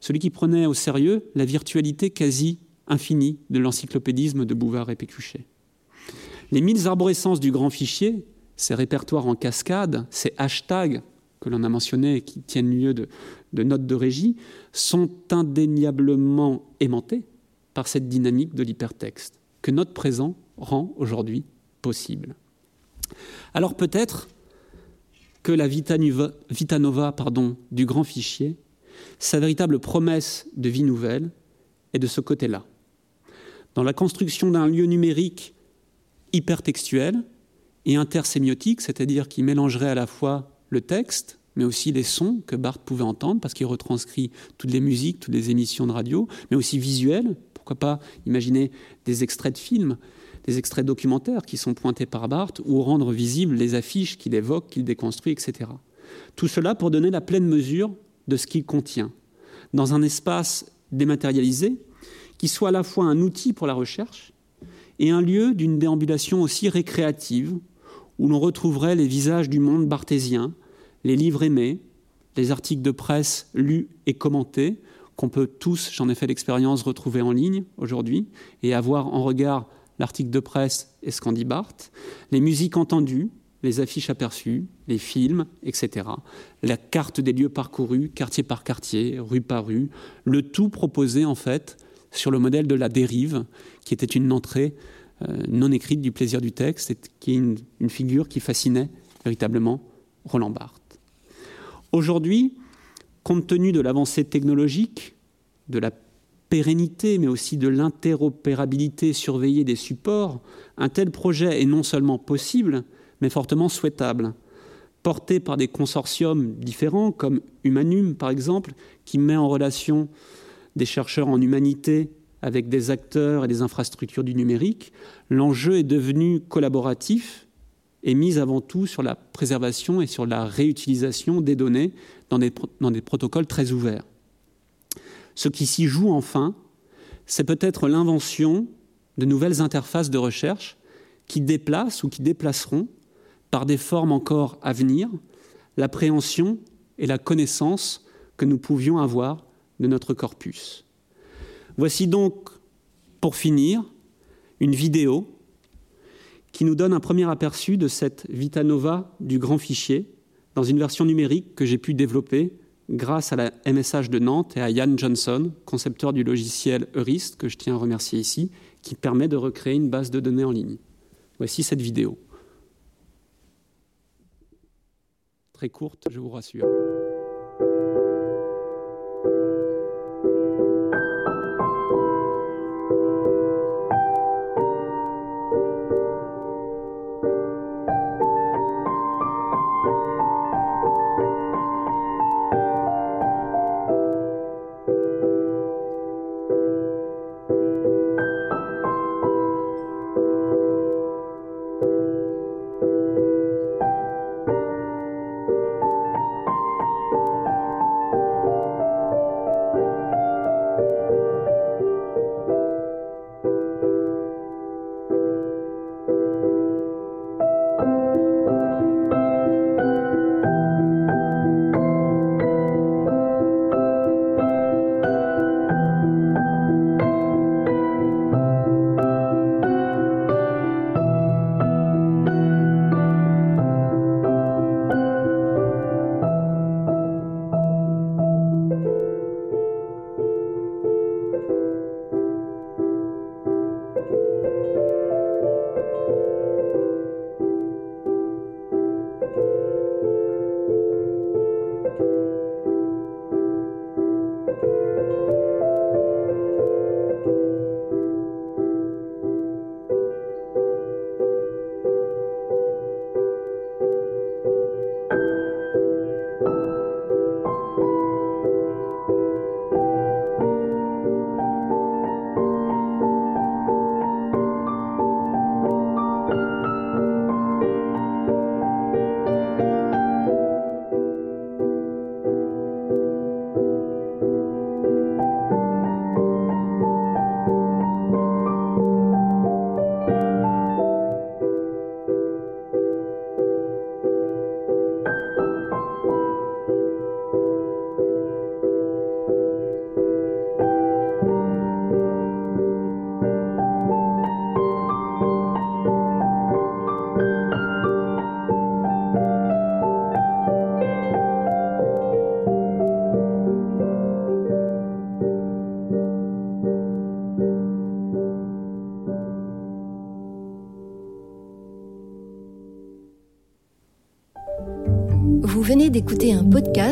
celui qui prenait au sérieux la virtualité quasi infinie de l'encyclopédisme de Bouvard et Pécuchet. Les mille arborescences du grand fichier, ces répertoires en cascade, ces hashtags que l'on a mentionnés et qui tiennent lieu de, notes de régie, sont indéniablement aimantés par cette dynamique de l'hypertexte que notre présent rend aujourd'hui possible. Alors peut-être que la Vitanova, pardon, du grand fichier, sa véritable promesse de vie nouvelle, est de ce côté-là. Dans la construction d'un lieu numérique hypertextuel et intersémiotique, c'est-à-dire qui mélangerait à la fois le texte, mais aussi les sons que Barthes pouvait entendre, parce qu'il retranscrit toutes les musiques, toutes les émissions de radio, mais aussi visuels, pourquoi pas imaginer des extraits de films, des extraits documentaires qui sont pointés par Barthes ou rendre visibles les affiches qu'il évoque, qu'il déconstruit, etc. Tout cela pour donner la pleine mesure de ce qu'il contient, dans un espace dématérialisé qui soit à la fois un outil pour la recherche et un lieu d'une déambulation aussi récréative, où l'on retrouverait les visages du monde barthésien, les livres aimés, les articles de presse lus et commentés, qu'on peut tous, j'en ai fait l'expérience, retrouver en ligne aujourd'hui et avoir en regard l'article de presse et ce qu'en dit Barthes, les musiques entendues, les affiches aperçues, les films, etc. La carte des lieux parcourus, quartier par quartier, rue par rue, le tout proposé en fait sur le modèle de la dérive, qui était une entrée euh, non écrite du plaisir du texte, et qui est une, une figure qui fascinait véritablement Roland Barthes. Aujourd'hui, compte tenu de l'avancée technologique, de la pérennité, mais aussi de l'interopérabilité surveillée des supports, un tel projet est non seulement possible, mais fortement souhaitable. Porté par des consortiums différents, comme Humanum par exemple, qui met en relation des chercheurs en humanité avec des acteurs et des infrastructures du numérique, l'enjeu est devenu collaboratif et mise avant tout sur la préservation et sur la réutilisation des données dans des, dans des protocoles très ouverts. Ce qui s'y joue enfin, c'est peut-être l'invention de nouvelles interfaces de recherche qui déplacent ou qui déplaceront, par des formes encore à venir, l'appréhension et la connaissance que nous pouvions avoir de notre corpus. Voici donc, pour finir, une vidéo qui nous donne un premier aperçu de cette Vitanova du grand fichier dans une version numérique que j'ai pu développer grâce à la MSH de Nantes et à Ian Johnson, concepteur du logiciel Eurist, que je tiens à remercier ici, qui permet de recréer une base de données en ligne. Voici cette vidéo. Très courte, je vous rassure.